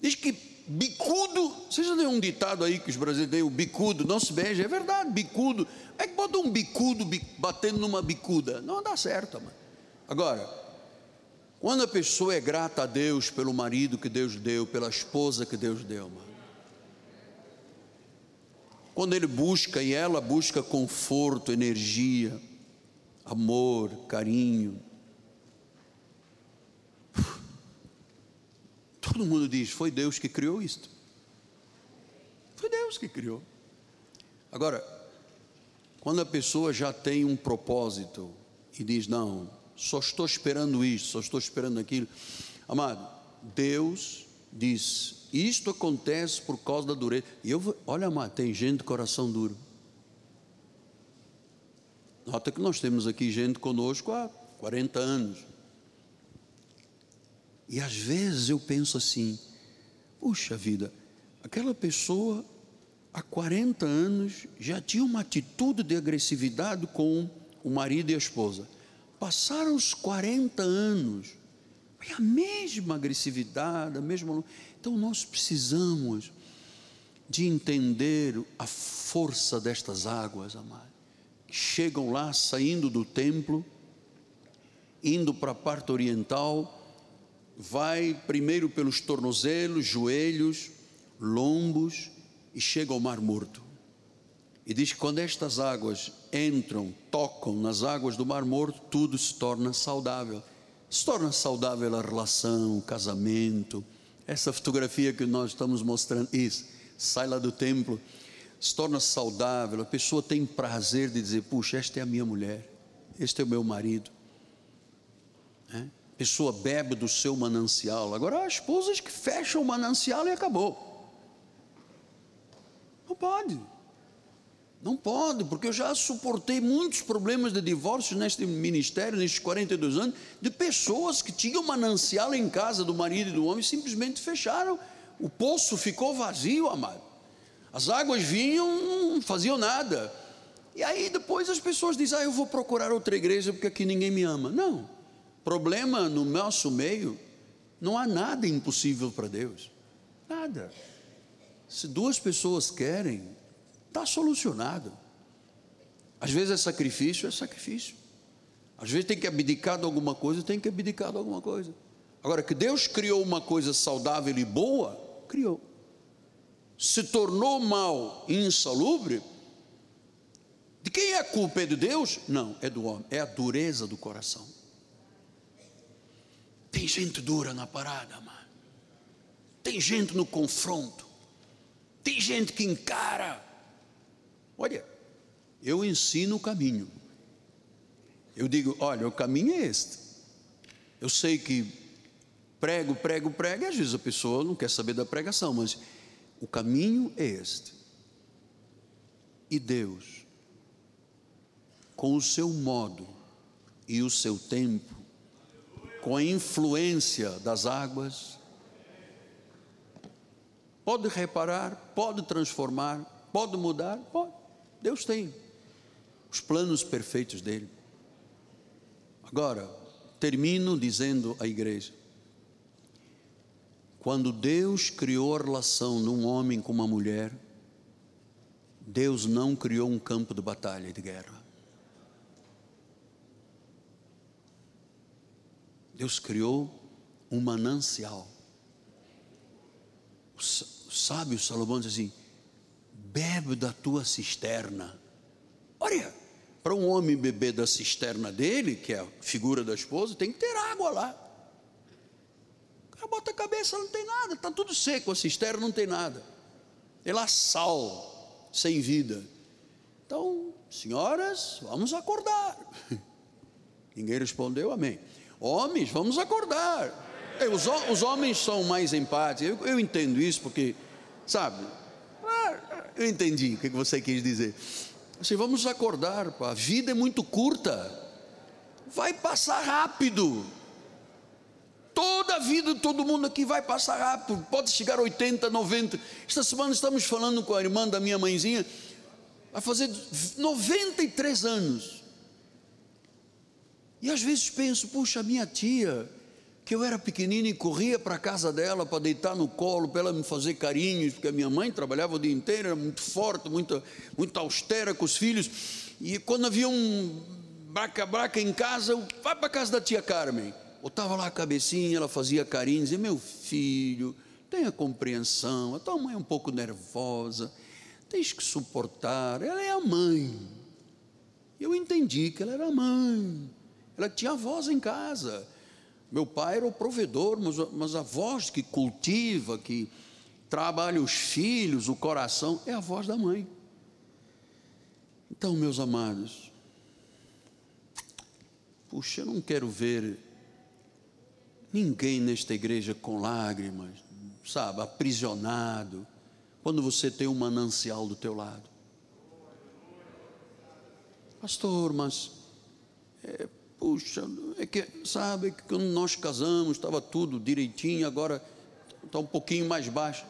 Diz que bicudo, vocês já um ditado aí que os brasileiros têm, o bicudo não se beija, é verdade, bicudo. É que bota um bicudo batendo numa bicuda, não dá certo, mano. Agora, quando a pessoa é grata a Deus pelo marido que Deus deu, pela esposa que Deus deu, mano. Quando ele busca e ela busca conforto, energia, amor, carinho. Todo mundo diz: foi Deus que criou isto. Foi Deus que criou. Agora, quando a pessoa já tem um propósito e diz: não, só estou esperando isto, só estou esperando aquilo. Amado, Deus diz: isto acontece por causa da dureza. E eu, olha, amado, tem gente de coração duro. Nota que nós temos aqui gente conosco há 40 anos. E às vezes eu penso assim: puxa vida, aquela pessoa há 40 anos já tinha uma atitude de agressividade com o marido e a esposa. Passaram os 40 anos, é a mesma agressividade, a mesma. Então nós precisamos de entender a força destas águas, amado. Chegam lá, saindo do templo, indo para a parte oriental, vai primeiro pelos tornozelos, joelhos, lombos e chega ao Mar Morto. E diz que quando estas águas entram, tocam nas águas do Mar Morto, tudo se torna saudável. Se torna saudável a relação, o casamento. Essa fotografia que nós estamos mostrando, isso, sai lá do templo, se torna saudável. A pessoa tem prazer de dizer: puxa, esta é a minha mulher, este é o meu marido. Pessoa bebe do seu manancial. Agora há esposas que fecham o manancial e acabou. Não pode. Não pode, porque eu já suportei muitos problemas de divórcio neste ministério, nestes 42 anos, de pessoas que tinham manancial em casa do marido e do homem, simplesmente fecharam. O poço ficou vazio, amado. As águas vinham, não faziam nada. E aí depois as pessoas dizem: Ah, eu vou procurar outra igreja porque aqui ninguém me ama. Não. Problema no nosso meio, não há nada impossível para Deus. Nada. Se duas pessoas querem, Está solucionado. Às vezes é sacrifício, é sacrifício. Às vezes tem que abdicar de alguma coisa, tem que abdicar de alguma coisa. Agora, que Deus criou uma coisa saudável e boa, criou. Se tornou mal e insalubre, de quem é a culpa? É de Deus? Não, é do homem, é a dureza do coração. Tem gente dura na parada, mano. Tem gente no confronto. Tem gente que encara. Olha, eu ensino o caminho. Eu digo, olha, o caminho é este. Eu sei que prego, prego, prego, e às vezes a pessoa não quer saber da pregação, mas o caminho é este. E Deus, com o seu modo e o seu tempo, com a influência das águas, pode reparar, pode transformar, pode mudar, pode. Deus tem os planos perfeitos dele. Agora, termino dizendo à igreja: quando Deus criou a relação de um homem com uma mulher, Deus não criou um campo de batalha e de guerra. Deus criou um manancial. O sábio Salomão diz assim: bebe da tua cisterna. Olha, para um homem beber da cisterna dele, que é a figura da esposa, tem que ter água lá. O cara bota a cabeça, não tem nada, está tudo seco, a cisterna não tem nada. Tem lá sal, sem vida. Então, senhoras, vamos acordar. Ninguém respondeu, amém. Homens, vamos acordar. Os, os homens são mais empáticos, eu, eu entendo isso porque, sabe, Eu entendi o que você quis dizer. Assim, vamos acordar, pá. a vida é muito curta, vai passar rápido. Toda a vida, todo mundo aqui vai passar rápido, pode chegar a 80, 90. Esta semana estamos falando com a irmã da minha mãezinha, vai fazer 93 anos. E às vezes penso, puxa, minha tia, que eu era pequenino e corria para a casa dela para deitar no colo, para ela me fazer carinhos, porque a minha mãe trabalhava o dia inteiro, era muito forte, muito, muito austera com os filhos. E quando havia um braca-braca em casa, eu, vai para a casa da tia Carmen. Botava lá a cabecinha, ela fazia carinhos, dizia, meu filho, tenha compreensão, a tua mãe é um pouco nervosa, tens que suportar, ela é a mãe. Eu entendi que ela era a mãe, ela tinha voz em casa meu pai era o provedor, mas, mas a voz que cultiva, que trabalha os filhos, o coração, é a voz da mãe. Então, meus amados, puxa, eu não quero ver ninguém nesta igreja com lágrimas, sabe, aprisionado, quando você tem um manancial do teu lado. Pastor, mas é, Puxa, é que, sabe, que quando nós casamos estava tudo direitinho, agora está um pouquinho mais baixo.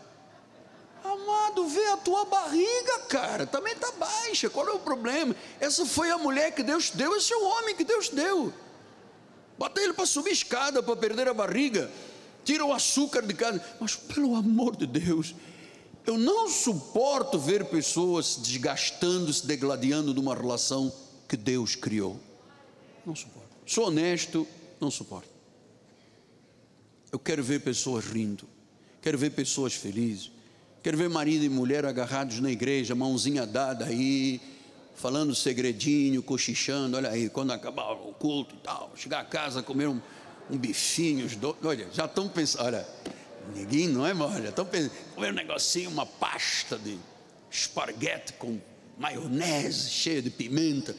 Amado, vê a tua barriga, cara, também está baixa, qual é o problema? Essa foi a mulher que Deus deu, esse é o homem que Deus deu. Bota ele para subir escada, para perder a barriga, tira o açúcar de casa, mas pelo amor de Deus, eu não suporto ver pessoas se desgastando, se degladiando de uma relação que Deus criou. Não suporto. Sou honesto, não suporto. Eu quero ver pessoas rindo, quero ver pessoas felizes, quero ver marido e mulher agarrados na igreja, mãozinha dada aí, falando segredinho, cochichando. Olha aí, quando acabar o culto e tal, chegar a casa, comer um, um bifinho, os dois, olha, já estão pensando, olha, ninguém não é mole, estão pensando, comer um negocinho, uma pasta de esparguete com maionese cheia de pimenta,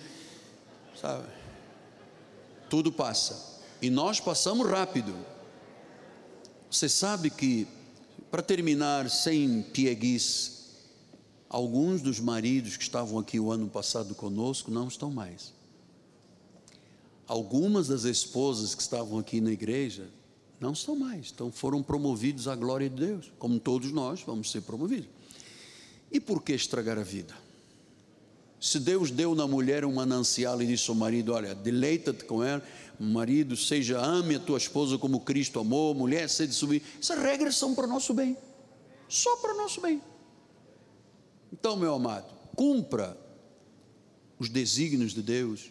sabe? Tudo passa. E nós passamos rápido. Você sabe que, para terminar sem pieguice, alguns dos maridos que estavam aqui o ano passado conosco não estão mais. Algumas das esposas que estavam aqui na igreja não estão mais, então foram promovidos à glória de Deus, como todos nós vamos ser promovidos. E por que estragar a vida? Se Deus deu na mulher um manancial e disse ao marido: Olha, deleita-te com ela, marido, seja ame a tua esposa como Cristo amou, mulher, seja subir. Essas regras são para o nosso bem, só para o nosso bem. Então, meu amado, cumpra os desígnios de Deus.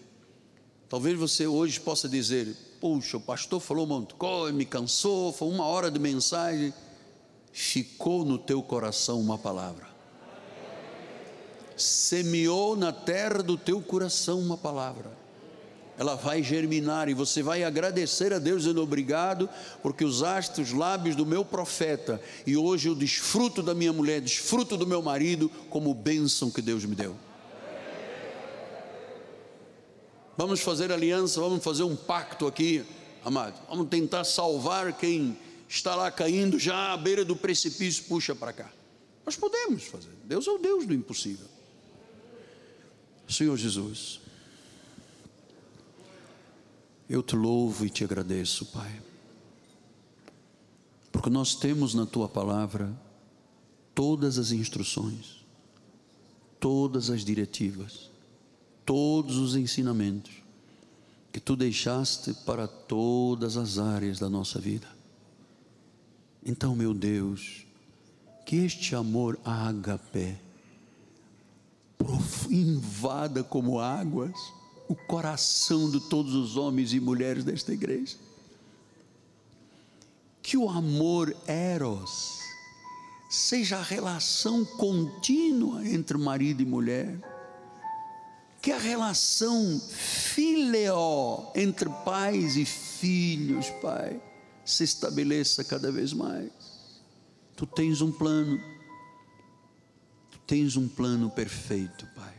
Talvez você hoje possa dizer: Puxa, o pastor falou um monte de coisa, me cansou, foi uma hora de mensagem. Ficou no teu coração uma palavra semeou na terra do teu coração uma palavra. Ela vai germinar e você vai agradecer a Deus dizendo obrigado, porque usaste os lábios do meu profeta e hoje eu desfruto da minha mulher, desfruto do meu marido como bênção que Deus me deu. Vamos fazer aliança, vamos fazer um pacto aqui, amado. Vamos tentar salvar quem está lá caindo já à beira do precipício, puxa para cá. Nós podemos fazer. Deus é o Deus do impossível. Senhor Jesus, eu te louvo e te agradeço, Pai, porque nós temos na tua palavra todas as instruções, todas as diretivas, todos os ensinamentos que tu deixaste para todas as áreas da nossa vida. Então, meu Deus, que este amor ágape invada como águas o coração de todos os homens e mulheres desta igreja. Que o amor eros seja a relação contínua entre marido e mulher. Que a relação fileo entre pais e filhos, Pai, se estabeleça cada vez mais. Tu tens um plano tens um plano perfeito, Pai.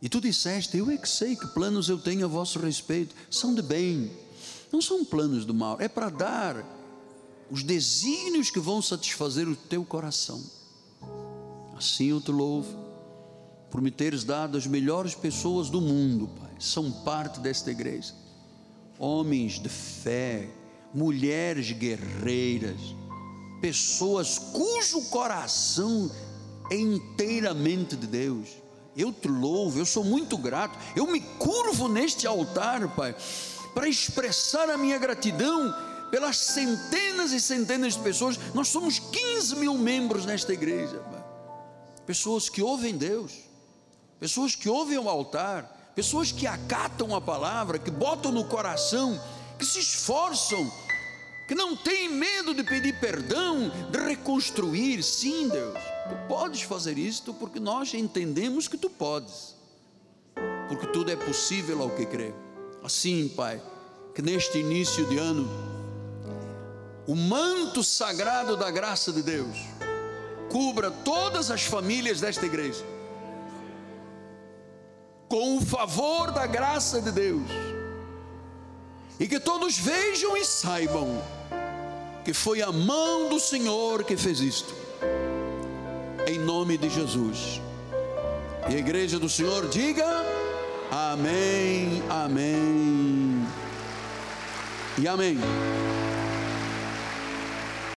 E tu disseste: Eu é que sei que planos eu tenho a vosso respeito, são de bem, não são planos do mal, é para dar os desígnios que vão satisfazer o teu coração. Assim eu te louvo, por me teres dado as melhores pessoas do mundo, Pai, são parte desta igreja. Homens de fé, mulheres guerreiras, pessoas cujo coração é inteiramente de Deus. Eu te louvo, eu sou muito grato. Eu me curvo neste altar, Pai, para expressar a minha gratidão pelas centenas e centenas de pessoas. Nós somos 15 mil membros nesta igreja, Pai. pessoas que ouvem Deus, pessoas que ouvem o altar, pessoas que acatam a palavra, que botam no coração, que se esforçam que não tem medo de pedir perdão, de reconstruir. Sim, Deus, tu podes fazer isto porque nós entendemos que tu podes, porque tudo é possível ao que crê. Assim, Pai, que neste início de ano, o manto sagrado da graça de Deus cubra todas as famílias desta igreja, com o favor da graça de Deus, e que todos vejam e saibam que foi a mão do Senhor que fez isto. Em nome de Jesus. E a igreja do Senhor diga: Amém, Amém e Amém.